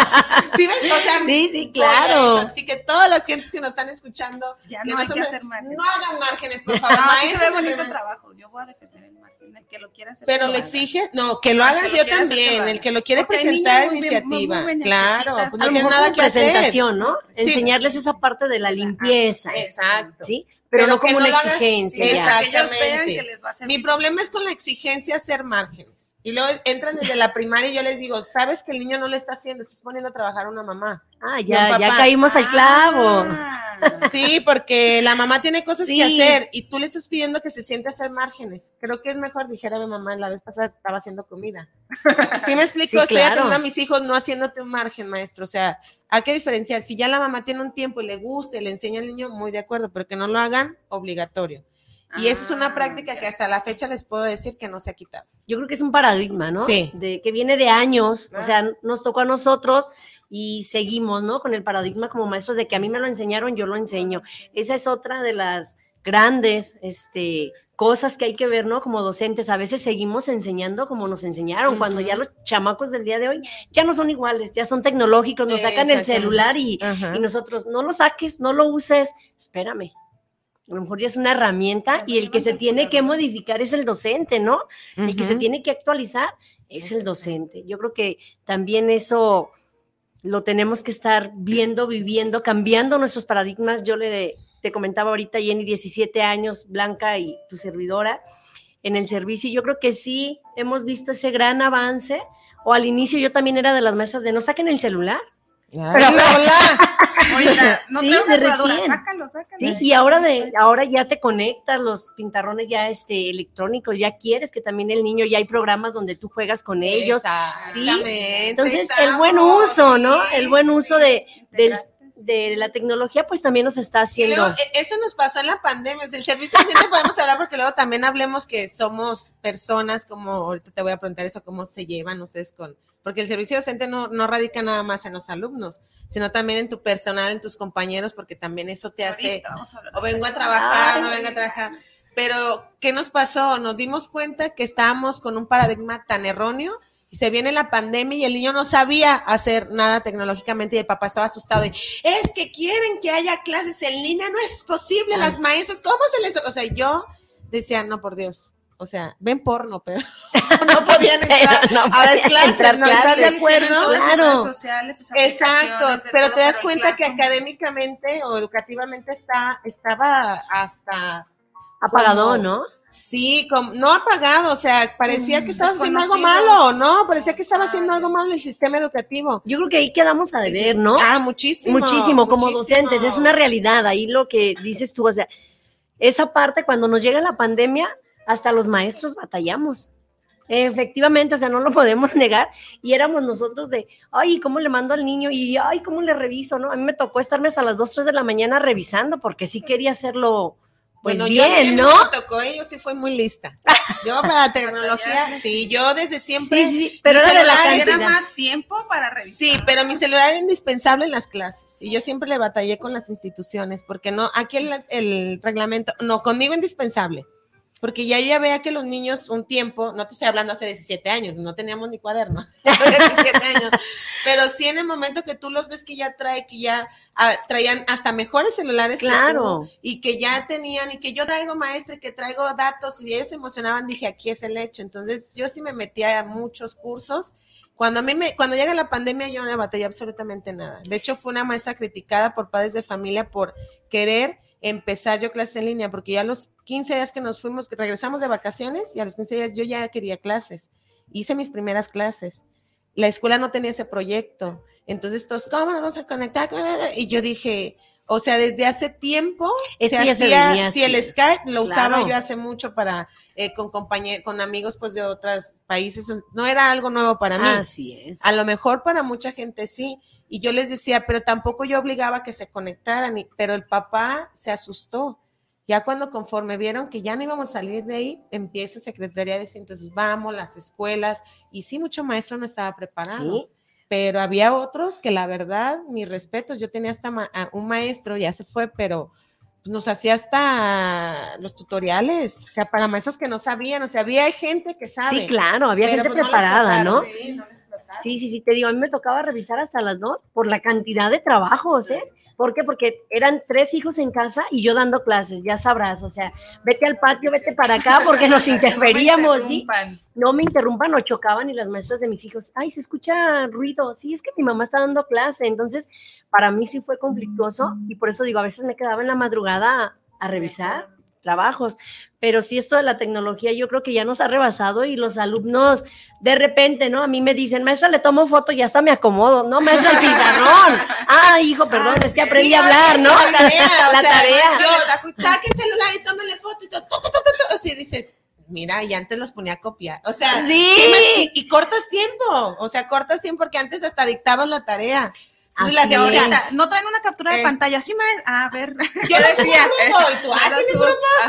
¿Sí, ves? O sea, sí, sí, claro. Así que todas las gentes que nos están escuchando, ya no, hay que hacer margen. no hagan márgenes, por favor. No, se ve bonito trabajo. Yo voy a defender el margen, el que lo quiera hacer. Pero lo exige, no, que lo hagas yo también, el que lo quiere presentar iniciativa. claro, pues no tiene nada que presentación, ¿no? Enseñarles esa parte de la limpieza. Exacto. ¿Sí? Pero, no como una exigencia. Exactamente. Mi problema es con la exigencia hacer márgenes. Y luego entran desde la primaria y yo les digo, sabes que el niño no lo está haciendo, estás poniendo a trabajar a una mamá. Ah, ya, ya caímos al clavo. Ah. Sí, porque la mamá tiene cosas que hacer y tú le estás pidiendo que se siente a hacer márgenes. Creo que es mejor, dijera mi mamá, la vez pasada estaba haciendo comida. Sí me explico, estoy a mis hijos no haciéndote un margen, maestro. O sea, hay que diferenciar. Si ya la mamá tiene un tiempo y le gusta y le enseña al niño, muy de acuerdo, pero que no lo hagan obligatorio. Y esa es una ah, práctica que hasta la fecha les puedo decir que no se ha quitado. Yo creo que es un paradigma, ¿no? Sí. De que viene de años, o sea, nos tocó a nosotros y seguimos, ¿no? Con el paradigma como maestros de que a mí me lo enseñaron, yo lo enseño. Esa es otra de las grandes, este, cosas que hay que ver, ¿no? Como docentes, a veces seguimos enseñando como nos enseñaron, cuando ya los chamacos del día de hoy ya no son iguales, ya son tecnológicos, nos sacan el celular y, y nosotros, no lo saques, no lo uses, espérame, a lo mejor ya es una herramienta y el que se tiene que modificar es el docente, ¿no? El que se tiene que actualizar es el docente. Yo creo que también eso lo tenemos que estar viendo, viviendo, cambiando nuestros paradigmas. Yo le te comentaba ahorita, Jenny, 17 años, Blanca y tu servidora en el servicio. Yo creo que sí hemos visto ese gran avance. O al inicio yo también era de las maestras de no saquen el celular. Pero, Ahorita, no Sí, de recién. sácalo, sácalo. Sí, y ahora de ahora ya te conectas los pintarrones ya este electrónicos, ya quieres que también el niño ya hay programas donde tú juegas con ellos. Exactamente, Entonces, el buen uso, ¿no? sí, El buen uso de, del- de la tecnología pues también nos está haciendo luego, eso nos pasó en la pandemia. El servicio docente podemos hablar porque luego también hablemos que somos personas como, ahorita te voy a preguntar eso, cómo se llevan ustedes con, porque el servicio docente no, no radica nada más en los alumnos, sino también en tu personal, en tus compañeros, porque también eso te hace, o vengo a trabajar, o no vengo a trabajar. Pero, ¿qué nos pasó? Nos dimos cuenta que estábamos con un paradigma tan erróneo y se viene la pandemia y el niño no sabía hacer nada tecnológicamente y el papá estaba asustado. Y, es que quieren que haya clases en línea, no es posible, las maestras, ¿cómo se les...? O sea, yo decía, no, por Dios. O sea, ven porno, pero no podían entrar No a ver podían clases, entrar ¿no? ¿Estás de acuerdo? Claro. redes sociales, sus Exacto, pero todo, te das pero cuenta que académicamente o educativamente está, estaba hasta apagado, como- ¿no? Sí, como, no apagado, o sea, parecía que estaba haciendo algo malo, ¿no? Parecía que estaba haciendo algo malo el sistema educativo. Yo creo que ahí quedamos a deber, ¿no? Ah, muchísimo. Muchísimo, como muchísimo. docentes, es una realidad, ahí lo que dices tú, o sea, esa parte cuando nos llega la pandemia, hasta los maestros batallamos. Efectivamente, o sea, no lo podemos negar. Y éramos nosotros de, ay, ¿cómo le mando al niño? Y, ay, ¿cómo le reviso? ¿No? A mí me tocó estarme hasta las 2, 3 de la mañana revisando porque sí quería hacerlo, pues Bueno, yo a mí bien, no ¿no? me tocó, ¿eh? yo sí fui muy lista. Yo para la tecnología, sí, yo desde siempre. Sí, sí, pero mi era de la celular Era más tiempo para revisar. Sí, pero mi celular era indispensable en las clases y yo siempre le batallé con las instituciones porque no, aquí el, el reglamento, no, conmigo indispensable, porque ya yo ya veía que los niños un tiempo, no te estoy hablando hace 17 años, no teníamos ni cuadernos, 17 años, pero sí en el momento que tú los ves que ya trae, que ya ah, traían hasta mejores celulares que Claro. tú, y que ya tenían y que yo traigo maestra y que traigo datos y ellos se emocionaban, dije, aquí es el hecho, entonces yo sí me metía a muchos cursos cuando a mí me, cuando llega la pandemia, yo no batallé absolutamente nada. De hecho, fue una maestra criticada por padres de familia por querer empezar yo clases en línea, porque ya los 15 días que nos fuimos, que regresamos de vacaciones y a los 15 días yo ya quería clases. Hice mis primeras clases. La escuela no tenía ese proyecto. Entonces, todos, ¿cómo nos vamos a conectar? Y yo dije, o sea, desde hace tiempo se hacía, si el. Skype lo usaba yo hace mucho para, eh, con compañeros, con amigos pues de otros países, no era algo nuevo para mí. Así es. A lo mejor para mucha gente sí. Y yo les decía, pero tampoco yo obligaba a que se conectaran. y- pero el papá se asustó. Ya cuando conforme vieron que ya no íbamos a salir de ahí, empieza Secretaría de decir, entonces vamos, las escuelas. Y sí, mucho maestro no estaba preparado. Sí. Pero había otros que la verdad, mis respetos, yo tenía hasta ma- un maestro, ya se fue, pero pues, nos hacía hasta los tutoriales, o sea, para maestros que no sabían, o sea, había gente que sabe. Sí, claro, había gente pues, preparada, ¿no? Sí, no. Sí, sí, sí, te digo, a mí me tocaba revisar hasta las dos por la cantidad de trabajos, ¿eh? ¿Por qué? Porque eran tres hijos en casa y yo dando clases, ya sabrás, o sea, vete al patio, vete para acá porque nos interferíamos, ¿sí? interrumpan. No me interrumpan o chocaban y las maestras de mis hijos, ay, se escucha ruido, sí, es que mi mamá está dando clase, entonces para mí sí fue conflictuoso y por eso digo, a veces me quedaba en la madrugada a revisar trabajos, pero sí esto de la tecnología yo creo que ya nos ha rebasado y los alumnos de repente, ¿no? A mí me dicen, maestra, le tomo foto y hasta me acomodo, no, maestra, el pizarrón, ah, hijo, perdón, es que aprendí Sí, a hablar, ¿no? La tarea, o La sea, tarea. Yo, saque el celular y tómale foto y todo, tu, así dices, mira, y antes los ponía a copiar. O sea, Sí. y, y cortas tiempo, o sea, cortas tiempo porque antes hasta dictabas la tarea. Entonces Así la gente es. decía, Ahorita, no traen una captura de Eh. pantalla, sí, más. A ver. yo decía, tú, ah.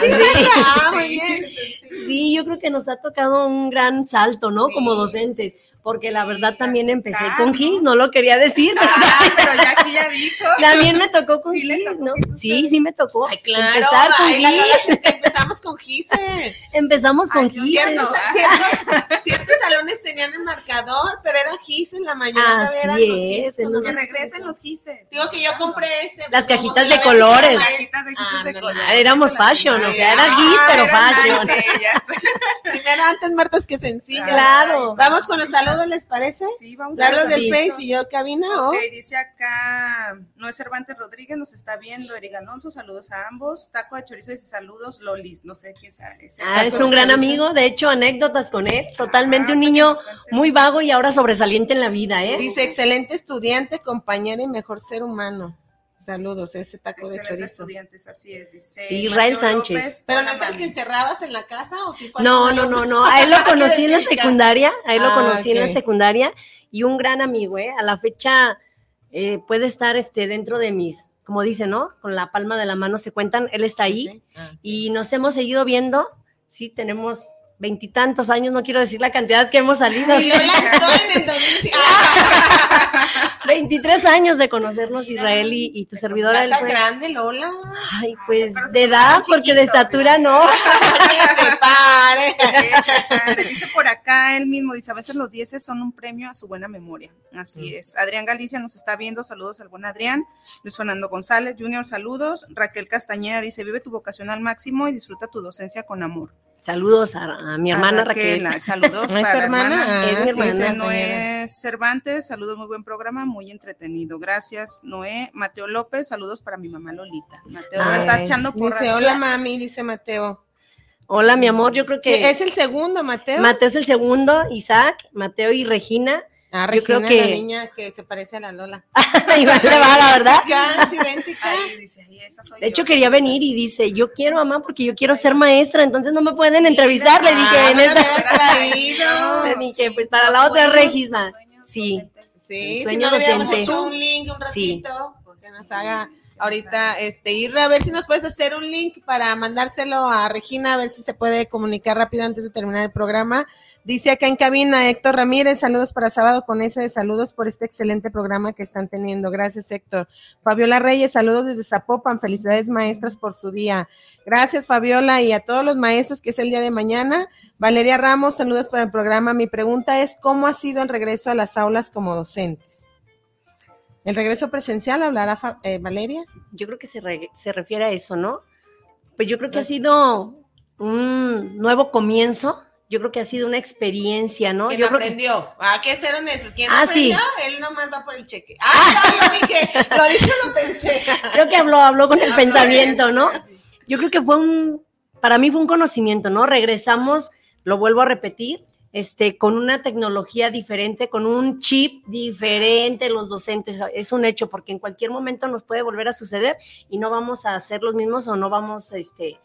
Sí, Sí. maestra, muy Sí. bien. Sí, yo creo que nos ha tocado un gran salto, ¿no? Sí. Como docentes, porque la verdad Sí, también empecé con. GIS, no lo quería decir, pero Ah, pero ya aquí ya vi. También me tocó con Sí, Gis, tocó ¿no? Gis Sí, sí me tocó. Ay, claro, Empezar con ay, Gis. verdad es que empezamos con Gise. Empezamos con Ay, Gis. Ciertos, no. ciertos, ciertos salones tenían el marcador, pero era Gise la mayoría. Así eran los Gises es, entonces- nos- regresen los gises. Digo que yo compré ese. Las como cajitas de colores. Las cajitas de gises de. Ah, éramos fashion, o sea, era Ah, Gis, pero eran fashion. Primero antes muertas que sencillas. Claro. Vamos con los saludos, ¿les parece? Sí, vamos Hablo los del. Face y yo cabina o Ok, dice acá, no es Cervantes Rodríguez, nos está viendo Eric Alonso, saludos a ambos. Taco de chorizo dice saludos, Lolis, no sé quién sea ese. Ah, es un gran chorizo. amigo, de hecho, anécdotas con él. Totalmente Ah, un que niño muy vago y ahora sobresaliente en la vida, ¿eh? dice excelente estudiante, compañero y mejor ser humano. Saludos, ese taco de chorizo. estudiantes, así es, dice. Sí, Israel Sánchez. López, Pero no es el que encerrabas en la casa o si fue No, no, no, no. A él lo conocí en la secundaria. A él lo Ah, conocí en la secundaria y un gran amigo, ¿eh? A la fecha eh, puede estar este, dentro de mis, como dice, ¿no? Con la palma de la mano se cuentan. Él está ahí Ah. y nos hemos seguido viendo. Sí, tenemos veintitantos años, no quiero decir la cantidad que hemos salido. Y Lola entró en el 2000. 23 años de conocernos, Israel y, y tu servidora. ¿Estás grande, Lola? Ay, pues de edad, porque de estatura no. Que se Dice por acá él mismo, dice, a veces los dieces son un premio a su buena memoria. Así es. Adrián Galicia nos está viendo, saludos al buen Adrián. Luis Fernando González, Junior, saludos. Raquel Castañeda dice, vive tu vocación al máximo y disfruta tu docencia con amor. Saludos a, a mi hermana A Raquel. Saludos ¿No es para hermana? Ah, Es mi sí, hermana. Señora. Noé Cervantes, saludos, muy buen programa, muy entretenido. Gracias, Noé. Mateo López, saludos para mi mamá Lolita. Mateo, me estás echando porras. Dice, hola mami, dice Mateo. Hola, mi amor, yo creo Sí, que es el segundo, Mateo. Mateo es el segundo, Isaac, Mateo y Regina. Ah, yo creo Regina, que- la niña que se parece a la Lola. Iván le va, la verdad. Es idéntica. Ay, dice, ay, esa soy De hecho, yo. quería venir y dice, yo quiero, mamá, porque yo quiero ser maestra, entonces no me pueden entrevistar. Le dije, Ah, en esta- traído. Le dije, pues para la otra sueños Sí. Sí, si no le hecho un link un Sí. ratito, Pues que nos sí, haga ahorita, este, ir a ver si nos puedes hacer un link para mandárselo a Regina, a ver si se puede comunicar rápido antes de terminar el programa. Dice acá en cabina Héctor Ramírez, saludos para sábado con ese de saludos por este excelente programa que están teniendo. Gracias, Héctor. Fabiola Reyes, saludos desde Zapopan, felicidades maestras por su día. Gracias, Fabiola, y a todos los maestros que es el día de mañana. Valeria Ramos, saludos para el programa. Mi pregunta es, ¿cómo ha sido el regreso a las aulas como docentes? ¿El regreso presencial hablará eh, Valeria? Yo creo que se, re- se refiere a eso, ¿no? Pues yo creo que ha sido un nuevo comienzo. Yo creo que ha sido una experiencia, ¿no? ¿Quién Yo creo que- aprendió? ¿A qué ser honestos? ¿Quién Ah, sí. aprendió? Él nomás va por el cheque. Ah, no, lo dije, lo dije, lo pensé. creo que habló, habló con el pensamiento, ¿no? Yo creo que fue un, para mí fue un conocimiento, ¿no? Regresamos, lo vuelvo a repetir, este, con una tecnología diferente, con un chip diferente, los docentes, es un hecho, porque en cualquier momento nos puede volver a suceder y no vamos a ser los mismos o no vamos, este,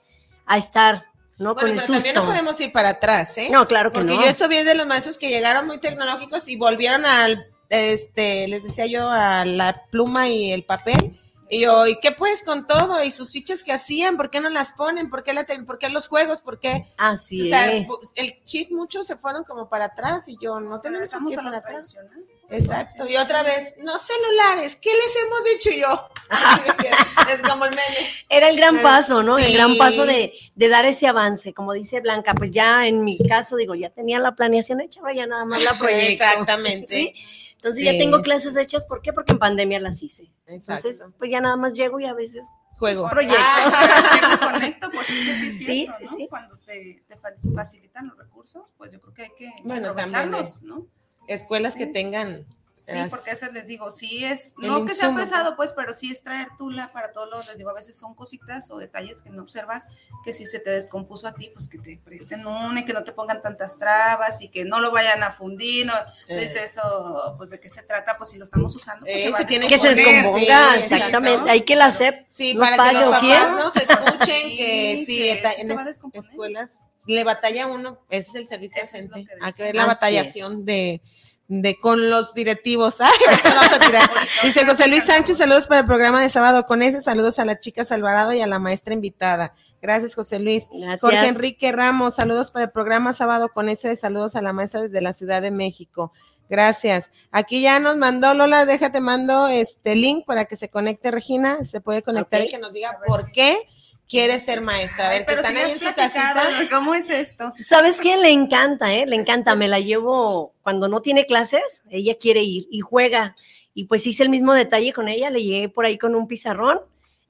a estar, ¿no? Bueno, con el pero también no podemos ir para atrás, ¿eh? No, claro que Porque no. yo eso vi de los maestros que llegaron muy tecnológicos y volvieron al, este, les decía yo, a la pluma y el papel. Y yo, ¿y qué pues con todo? ¿Y sus fichas que hacían? ¿Por qué no las ponen? ¿Por qué, la te- por qué los juegos? ¿Por qué? Así o sea, es. el chip muchos se fueron como para atrás y yo, no tenemos que ir para atrás. Exacto. Y otra vez, no celulares, ¿qué les hemos dicho yo? es como el meme. Era el gran Eh, paso, ¿no? El gran paso de, de dar ese avance. Como dice Blanca, pues ya en mi caso, digo, ya tenía la planeación hecha, ya nada más la proyecto. Exactamente. ¿sí? Entonces Sí. ya tengo clases hechas, ¿por qué? Porque en pandemia las hice. Entonces, Exacto. pues ya nada más llego y a veces Juego. proyecto. Ah, conecto, pues es que sí, es Sí, cierto, sí, ¿no? sí. Cuando te, te fa- facilitan los recursos, pues yo creo que hay que Bueno, aprovecharlos, también ¿no? Escuelas que tengan. Sí, las- porque a veces les digo, sí es, no que sea insumo, pesado, pues, pero sí es traer tula para todos los, les digo, a veces son cositas o detalles que no observas, que si se te descompuso a ti, pues que te presten una y que no te pongan tantas trabas y que no lo vayan a fundir, ¿no? Entonces Eh. eso, pues, ¿de qué se trata? Pues si lo estamos usando, pues Eh, se va se a tiene que se descomponga, sí, exactamente. Hay que la SEP Sí, para que los papás nos escuchen Sí, que sí, que en descomponer. escuelas le batalla uno, ese es el servicio Eso docente. Hay que ver la Así batallación de, de con los directivos. Ay, vamos a tirar. Dice José Luis Sánchez, saludos para el programa de sábado con ese, saludos a la chica Alvarado y a la maestra invitada. Gracias, José Luis. Gracias. Jorge Enrique Ramos, saludos para el programa sábado con ese, saludos a la maestra desde la Ciudad de México. Gracias. Aquí ya nos mandó Lola, déjate mando este link para que se conecte Regina, se puede conectar y que nos diga por qué quiere ser maestra. A ver, que Pero están si ahí ya en su casita. ¿Cómo es esto? ¿Sabes qué? Le encanta, ¿eh? Le encanta. Me la llevo cuando no tiene clases, ella quiere ir y juega. Y pues hice el mismo detalle con ella, le llegué por ahí con un pizarrón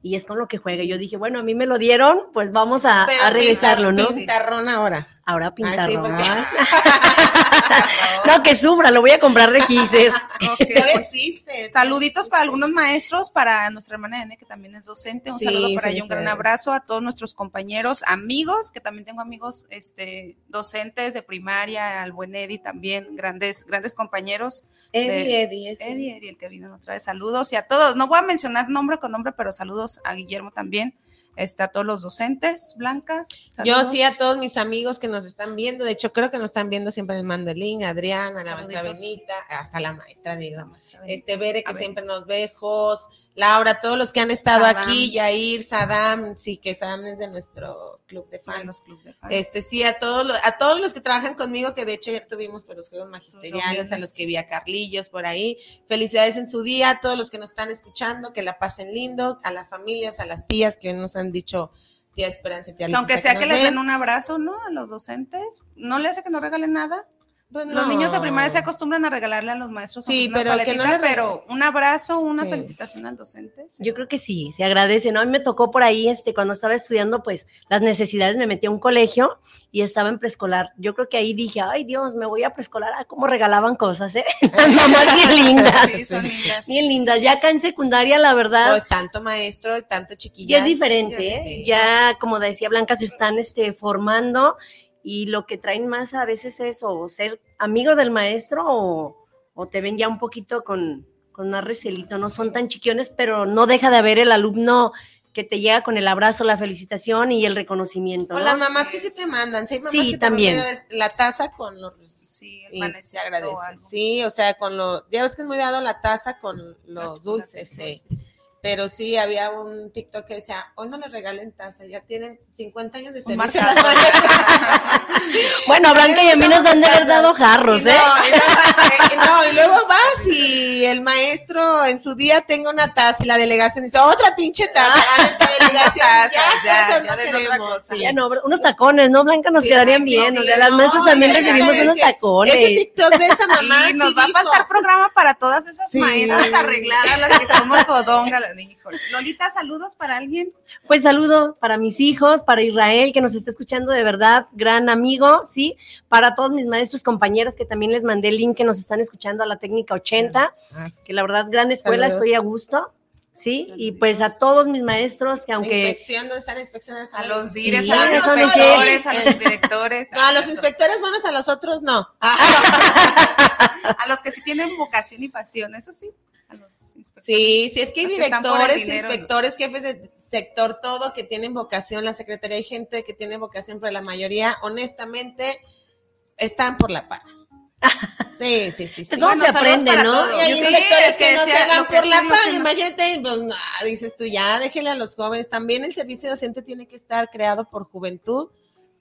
y es con lo que juega. Yo dije, bueno, a mí me lo dieron, pues vamos a, revisarlo, ¿no? Pintarrón ahora. Ahora Ah, sí, pintarrón. porque- no, que sufra, lo voy a comprar de quises. Ok, Todavía pues, existe. Saluditos existe. para algunos maestros, para nuestra hermana N, que también es docente. Un Sí, saludo para ella, un gran abrazo a todos nuestros compañeros, amigos, que también tengo amigos este, docentes de primaria, al buen Eddie también, grandes, grandes compañeros. Eddie, de- Eddie, ese. Eddie, Eddie, el que vino otra vez, saludos y a todos. No voy a mencionar nombre con nombre, pero saludos a Guillermo también, este, a todos los docentes. Blanca. Yo sí a todos mis amigos que nos están viendo, de hecho creo que nos están viendo siempre les mando el link, Adrián, a la maestra. Benita, hasta la maestra, digo. Maestra. Este Bere que A ver. siempre nos ve, Jos, Laura, todos los que han estado Sadam. aquí, Yair, Sadam, sí, que Sadam es de nuestro club de fans. los club de fans. Este sí, a todos los, a todos los que trabajan conmigo, que de hecho ayer tuvimos por los juegos magisteriales, a los que vi a Carlillos por ahí. Felicidades en su día, a todos los que nos están escuchando, que la pasen lindo, a las familias, a las tías que hoy nos han dicho tía Esperanza y tía Que aunque sea que nos les den un abrazo, ¿no? A los docentes. ¿No le hace que no regalen nada? Pues Los niños de primaria se acostumbran a regalarle a los maestros Sí, una pero que no pero un abrazo, una Sí. felicitación al docente. sí. Yo creo que sí, se agradece, ¿no? A mí me tocó por ahí, este, cuando estaba estudiando, pues, las necesidades, me metí a un colegio y estaba en preescolar. Yo creo que ahí dije, ay, Dios, me voy a preescolar, ah, cómo regalaban cosas, ¿eh? Las mamás bien lindas, Sí, son lindas. bien lindas. Ya acá en secundaria, la verdad, Pues tanto maestro y tanto chiquilla. ya es diferente, Ya ¿eh? Ya, como decía Blanca, se están, este, formando y lo que traen más a veces es o ser amigo del maestro o, o te ven ya un poquito con, con más recelito, no son tan chiquiones, pero no deja de haber el alumno que te llega con el abrazo, la felicitación y el reconocimiento. O las mamás que sí te mandan, sí hay mamás Sí, que también. la taza con los Sí, el y se agradece. Sí, o sea, con lo, ya ves que es muy dado la taza con los dulces, sí. dulces. Pero sí, había un TikTok que decía, hoy no le regalen taza, ya tienen 50 años de servicio. Bueno, a Blanca y a mí nos han de haber dado jarros, Y no, ¿eh? y eh, no, y luego vas y el maestro en su día tenga una taza y la delegación dice, otra pinche taza, la neta delegación, ya, ya, tazas ya no den otra queremos. cosa. sí. Ya no, unos tacones, ¿no, Blanca? Nos Sí, quedarían sí, bien. sí, o sea, las maestras también recibimos que unos Ese tacones. TikTok de esa mamá Y nos va a faltar programa para todas esas Sí. maestras arregladas, las que somos fodonga. Híjole. Lolita, saludos para alguien. Pues saludo para mis hijos, para Israel que nos está escuchando de verdad, gran amigo, sí, para todos mis maestros compañeros que también les mandé el link que nos están escuchando a la técnica 80, que la verdad gran escuela, Saludos. estoy a gusto, sí, y pues a todos mis maestros que aunque inspección, ¿dónde están inspecciones? A los Sí, dires, a los inspectores, a los directores. No, a los inspectores buenos, a los otros no. A los que sí tienen vocación y pasión, eso sí. A los inspectores. Sí, sí, es que hay que directores, dinero, inspectores, jefes de sector, todo que tienen vocación, la secretaría hay gente que tiene vocación, pero la mayoría, honestamente, están por la paga. Sí, sí, sí, sí. Todo se aprende, ¿no? hay sí, inspectores es que, no se van por la paga. no. Imagínate, pues no, dices tú ya, déjele a los jóvenes. También el servicio docente tiene que estar creado por juventud,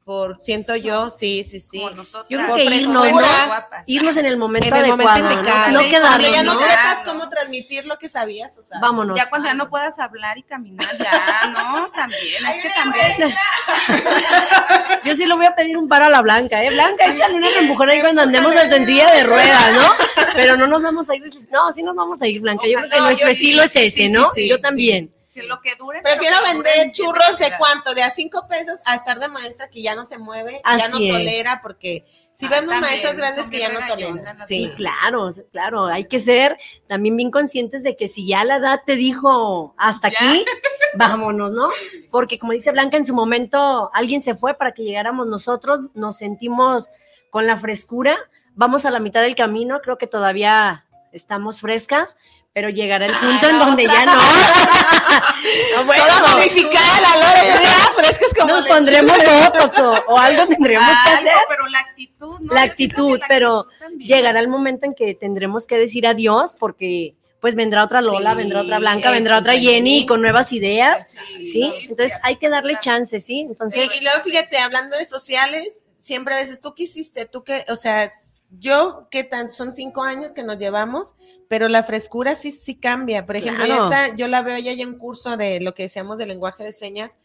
por, siento yo, sí, sí, sí. Como nosotras. Yo creo Por que irnos, en el momento En el adecuado, ¿no? indicado. no, Sí, quedarnos, Cuando ya no, ¿no? sepas cómo transmitir lo que sabías, o sea. Vámonos. Ya cuando ya no puedas hablar y caminar, ya, ¿no? También, es que también. Yo sí le voy a pedir un paro a la Blanca, ¿eh? Blanca, échale una empujón ahí cuando andemos hasta en silla de ruedas, ¿no? Pero no nos vamos a ir. No, sí nos vamos a ir, Blanca. Yo creo que No, nuestro yo sí, estilo es ese, sí, ¿no? sí, yo sí. también. Lo que dure. Prefiero que vender en churros de cuánto, de a cinco pesos a estar de maestra que ya no se mueve, ya no es. tolera, porque si Ah, vemos maestros grandes que ya no toleran. Sí, Sí, claro, claro. Hay que ser también bien conscientes de que si ya la edad te dijo hasta Ya. aquí, vámonos, ¿no? Porque como dice Blanca, en su momento alguien se fue para que llegáramos nosotros, nos sentimos con la frescura, vamos a la mitad del camino, creo que todavía estamos frescas, pero llegará el punto en donde otra. ya no. No, bueno, Toda momificada la ya estamos frescas como nos pondremos botox o, o algo tendremos que Algo, hacer. pero la actitud, ¿no? La actitud, que la pero actitud llegará el momento en que tendremos que decir adiós porque pues vendrá otra Lola, Sí, vendrá otra Blanca, vendrá otra. Jenny con nuevas ideas, Sí, ¿sí? no, Entonces sí, hay que darle sí. chance, ¿sí? Sí, Entonces, y luego fíjate, hablando de sociales, siempre a veces tú qué hiciste, tú que, o sea, yo, ¿qué tan? Son cinco años que nos llevamos, pero la frescura sí, sí cambia. Por ejemplo, Claro. yo la veo ya en un curso de lo que decíamos de lenguaje de señas,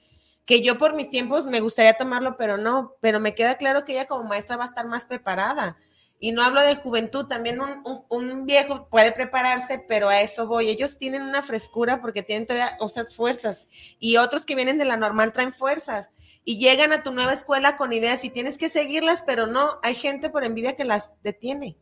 que yo por mis tiempos me gustaría tomarlo, pero no, pero me queda claro que ella como maestra va a estar más preparada. Y no hablo de juventud, también un, un- un viejo puede prepararse, pero a eso voy. Ellos tienen una frescura porque tienen todavía esas fuerzas. Y otros que vienen de la normal traen fuerzas. Y llegan a tu nueva escuela con ideas y tienes que seguirlas, pero no, hay gente por envidia que las detiene.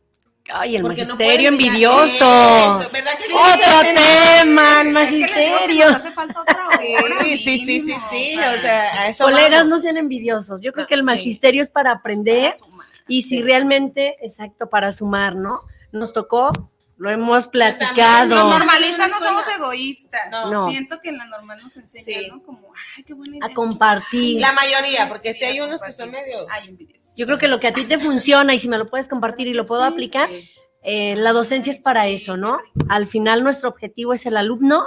Ay, el Porque magisterio envidioso. eso, ¿verdad que sí? Otro Sí, tema, el que magisterio. hace falta otra hora Sí, sí, sí, sí, sí, o sea, a eso Colegas, vamos. no sean envidiosos. Yo creo No, que el sí. magisterio es para aprender para sumar. y si Sí. realmente, exacto, para sumar, ¿no? Nos tocó, lo hemos platicado. Los No, normalistas no somos egoístas. No. Siento que en la normal nos enseña, Sí. ¿no? Como, ay, qué buena idea. A compartir. La mayoría, porque Sí, sí hay unos que son medios. Ay, envidiosos. Yo creo que lo que a ti te funciona y si me lo puedes compartir y lo puedo Sí, aplicar, Sí. eh, la docencia es para eso, ¿no? Al final nuestro objetivo es el alumno,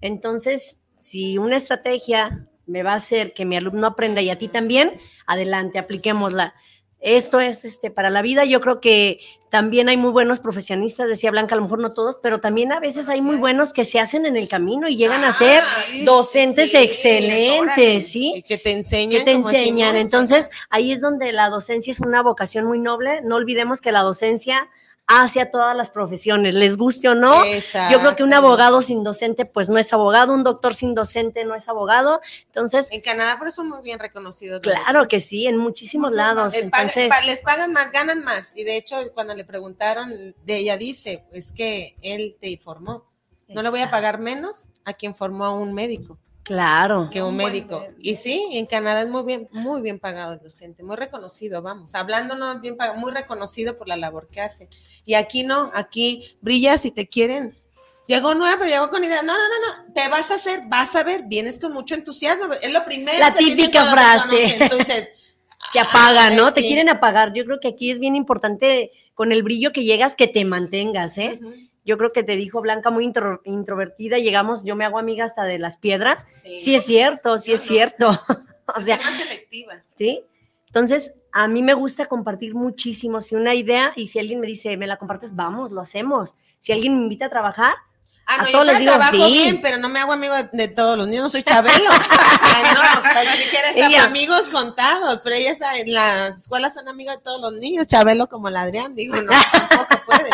entonces si una estrategia me va a hacer que mi alumno aprenda y a ti también, adelante, apliquémosla. Esto es este para la vida. Yo creo que también hay muy buenos profesionistas, decía Blanca, a lo mejor no todos, pero también a veces hay muy buenos que se hacen en el camino y llegan a ser Ah, docentes sí, excelentes, ¿sí? Y que te enseñan. que te enseñan. decimos. Entonces, ahí es donde la docencia es una vocación muy noble. No olvidemos que la docencia hace a todas las profesiones, les guste o no. Yo creo que un abogado sin docente, pues no es abogado, un doctor sin docente no es abogado. Entonces, En Canadá por eso muy bien reconocidos. claro que sí, en muchísimos lados. Entonces, pa- les pagan más, ganan más. Y de hecho, cuando le preguntaron, de ella dice, es que él te formó. No le voy a pagar menos a quien formó a un médico claro. que un médico. Y sí, en Canadá es muy bien, muy bien pagado el docente, muy reconocido, vamos, hablándonos bien pagado, muy reconocido por la labor que hace. Y aquí no, aquí brilla si te quieren. Llegó nueva, pero llegó con idea. No, no, no, no. Te vas a hacer, vas a ver, vienes con mucho entusiasmo. Es lo primero. La que típica frase. Entonces, Te apagan, ¿no? Ah, Te quieren apagar. Yo creo que aquí es bien importante con el brillo que llegas que te mantengas, ¿eh? Yo creo que te dijo Blanca muy intro- introvertida, llegamos, yo me hago amiga hasta de las piedras. sí. Sí es cierto, sí No, es no. cierto. o Se sea, llama selectiva. ¿sí? Entonces, a mí me gusta compartir muchísimo. Si una idea y si alguien me dice, me la compartes, vamos, lo hacemos. Si alguien me invita a trabajar, Ah, A no, yo todos les para digo, trabajo sí. bien, pero no me hago amigo de, todos los niños, no soy Chabelo. o sea, no, Ella- amigos contados, pero ella está en las escuelas son amigas de todos los niños, Chabelo como la Adrián, digo, no, tampoco puede.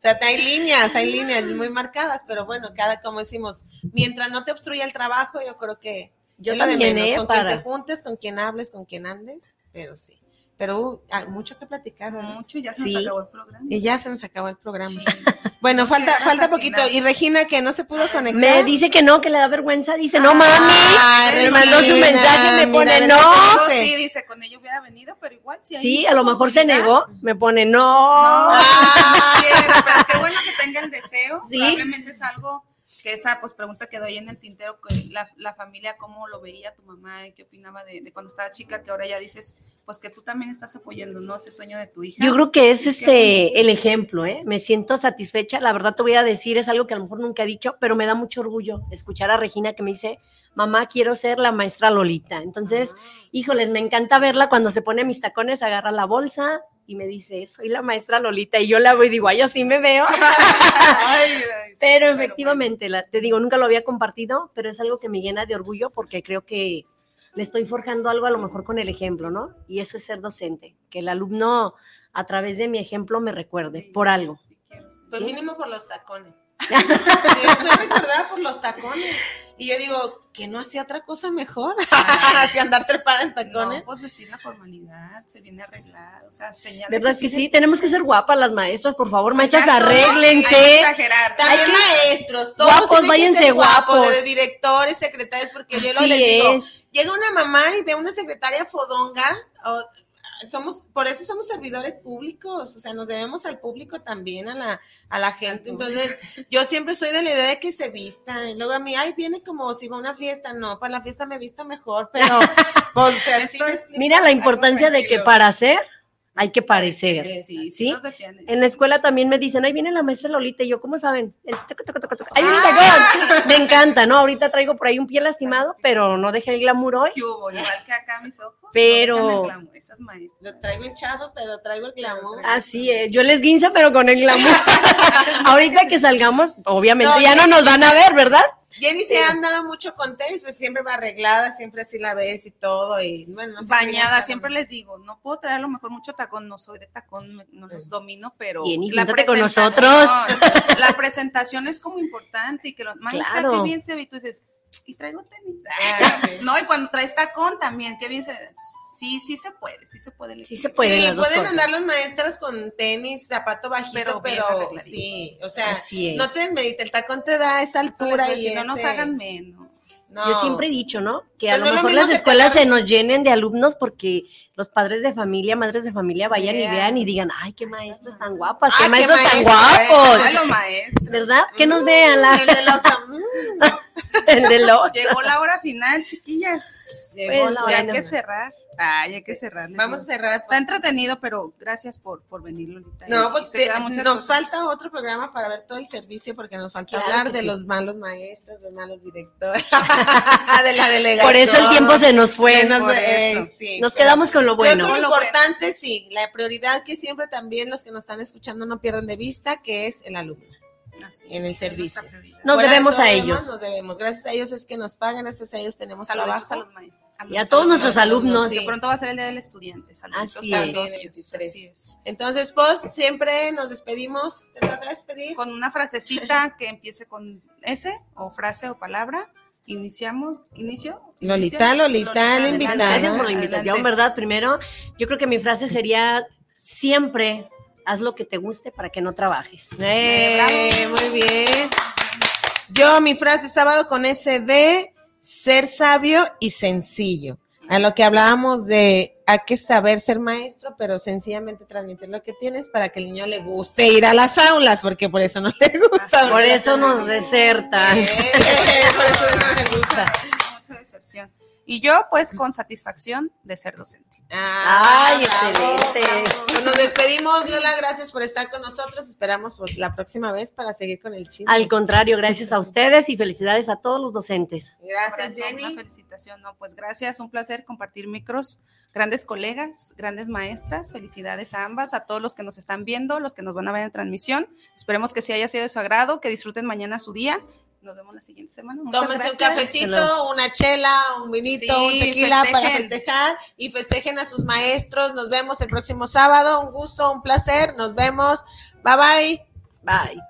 O sea, hay líneas, hay líneas muy marcadas, pero bueno, cada, como decimos, mientras no te obstruya el trabajo, yo creo que yo es lo de menos, ¿eh? con quien te juntes, con quien hables, con quien andes, pero sí. Pero uh, hay mucho que platicar, ¿verdad? Mucho, ya se Sí. nos acabó el programa. Y ya se nos acabó el programa. Sí. Bueno, falta, falta poquito. final. Y Regina, que no se pudo conectar. Me dice que no, que le da vergüenza. Dice, no Ay, mami. Me mandó su mensaje, me mira, pone, no. No, dice. sí, dice, con ella hubiera venido, pero igual sí. hay Sí, a lo mejor se negó. Me pone, no. No, Ah. pero qué bueno que tenga el deseo. Sí. Probablemente es algo que esa pues pregunta quedó ahí en el tintero, que la, la familia, cómo lo veía tu mamá y qué opinaba de, de cuando estaba chica, que ahora ya dices, pues que tú también estás apoyando, ¿no? Ese sueño de tu hija. Yo creo que es este el ejemplo, ¿eh? Me siento satisfecha. La verdad te voy a decir, es algo que a lo mejor nunca he dicho, pero me da mucho orgullo escuchar a Regina que me dice, mamá, quiero ser la maestra Lolita. Entonces, híjoles, me encanta verla cuando se pone mis tacones, agarra la bolsa y me dice, soy la maestra Lolita. Y yo la veo y digo, ay, así me veo. Ay, ay, sí, Pero bueno. efectivamente, la- te digo, nunca lo había compartido, pero es algo que me llena de orgullo porque creo que le estoy forjando algo a lo mejor con el ejemplo, ¿no? Y eso es ser docente, que el alumno a través de mi ejemplo me recuerde por algo. Sí, quiero, sí. Pues mínimo por los tacones. Yo soy recordada por los tacones. Y yo digo, que no hacía otra cosa mejor. Hacía andar trepada en tacones. No, pues decir la formalidad, se viene arreglada, o sea, señal de ¿Verdad que sí? sí Tenemos que ser guapas las maestras, por favor, maestras, Ya somos- Hay que arréglense. exagerar. También Hay que- maestros, todos Guapos, tienen que váyanse ser guapos, guapos. de directores, secretarios, porque yo lo Así les digo, es. llega una mamá y ve una secretaria fodonga, o- somos, por eso somos servidores públicos, o sea, nos debemos al público también, a la, a la gente. Entonces, yo siempre soy de la idea de que se vista. Y luego a mí, ay, viene como si va a una fiesta. No, para la fiesta me visto mejor, pero, pues, así Esto me es-. Mira la importancia de que para hacer hay que parecer. Sí, sí. En la escuela también me dicen, ahí viene la maestra Lolita, y yo, ¿cómo saben? El toco, toco, toco, toco. ¡Ahí viene el Ah! Me encanta, ¿no? Ahorita traigo por ahí un pie lastimado, pero no dejé el glamour hoy. ¿Qué hubo? Igual que acá mis ojos. Pero- no dejan el glamour, Esas maestras. Lo traigo hinchado, pero traigo el glamour. Así es, yo les guinza, pero con el glamour. Ahorita que salgamos, obviamente No, ya no nos van a ver, ¿verdad? Jenny se ha andado mucho con tenis, pues siempre va arreglada, siempre así la ves y todo. Y bueno, no Bañada, siempre les digo, no puedo traer a lo mejor mucho tacón, no soy de tacón, no los domino, pero Jenny, la júntate con presentación- nosotros. La presentación es como importante y que lo maestra, Claro. qué bien se ve, y tú dices, y traigo tenis. Ah, sí. No, y cuando traes tacón también, qué bien se ve. Sí, sí se puede, sí se puede. Sí se puede. Sí, las dos pueden cosas. andar las maestras con tenis, zapato bajito, Pero sí, o sea, Así es. no te desmedita, el tacón te da esa altura y decir, no nos hagan menos. no. Yo siempre he dicho, ¿no? Que a Pero lo no es lo mejor las escuelas se nos llenen de alumnos porque los padres de familia, madres de familia vayan y Vean. y digan, ay, qué maestras tan guapas, Ah, qué qué maestros tan ¿eh? guapos. ¿verdad? Que nos Mm, vean la, El de los, Llegó la hora final, chiquillas. llegó Pues, la hora. hay que cerrar. Ay, hay que cerrar. Vamos a cerrar. Está pues. entretenido, pero gracias por, por venir, Lolita. No, pues te- muchas nos cosas. falta otro programa para ver todo el servicio porque nos falta Claro hablar de sí. los malos maestros, los malos directores, de la delegación. Por eso el tiempo se nos fue. Se nos- eh, eso. sí, Nos quedamos con lo Creo bueno. que lo Lo bueno, importante, sí, la prioridad que siempre también los que nos están escuchando no pierdan de vista, que es el alumno. Así en el servicio. Nos Fuera de debemos todo a lo ellos. demás, Nos debemos. Gracias a ellos es que nos pagan, gracias a ellos tenemos Saluditos trabajo. a los maestros. Y a todos nuestros alumnos. sí. Que pronto va a ser el día del estudiante. Saluditos Así es. todos También, ellos. 23. Así es. Entonces, pues, siempre nos despedimos. ¿Te toca despedir? Con una frasecita que empiece con S o frase o palabra. Iniciamos, inicio. Lolita, ¿Inicias? Lolita, la invitada. Gracias por la invitación, Adelante. ¿verdad? Primero, yo creo que mi frase sería siempre haz lo que te guste para que no trabajes. Eh, muy bien. Yo, mi frase sábado con ese de ser sabio y sencillo. A lo que hablábamos de hay que saber ser maestro, pero sencillamente transmitir lo que tienes para que el niño le guste ir a las aulas, porque por eso no le gusta. Por eso nos desertan. Eh, por eso no le gusta. Mucha deserción. Y yo, pues, con satisfacción de ser docente. Ay, bravo, excelente. bravo. Pues nos despedimos, Lola. Gracias por estar con nosotros. Esperamos pues la próxima vez para seguir con el chisme. Al contrario, gracias a ustedes y felicidades a todos los docentes. Gracias, Corazón, Una Jenny. felicitación, no, pues gracias, un placer compartir micros. Grandes colegas, grandes maestras, felicidades a ambas, a todos los que nos están viendo, los que nos van a ver en transmisión. Esperemos que sí haya sido de su agrado, que disfruten mañana su día. Nos vemos la siguiente semana. Muchas Tómense un cafecito, una chela, un vinito, Sí, un tequila para festejar y festejen a sus maestros. Nos vemos el próximo sábado. Un gusto, un placer. Nos vemos. Bye bye. Bye.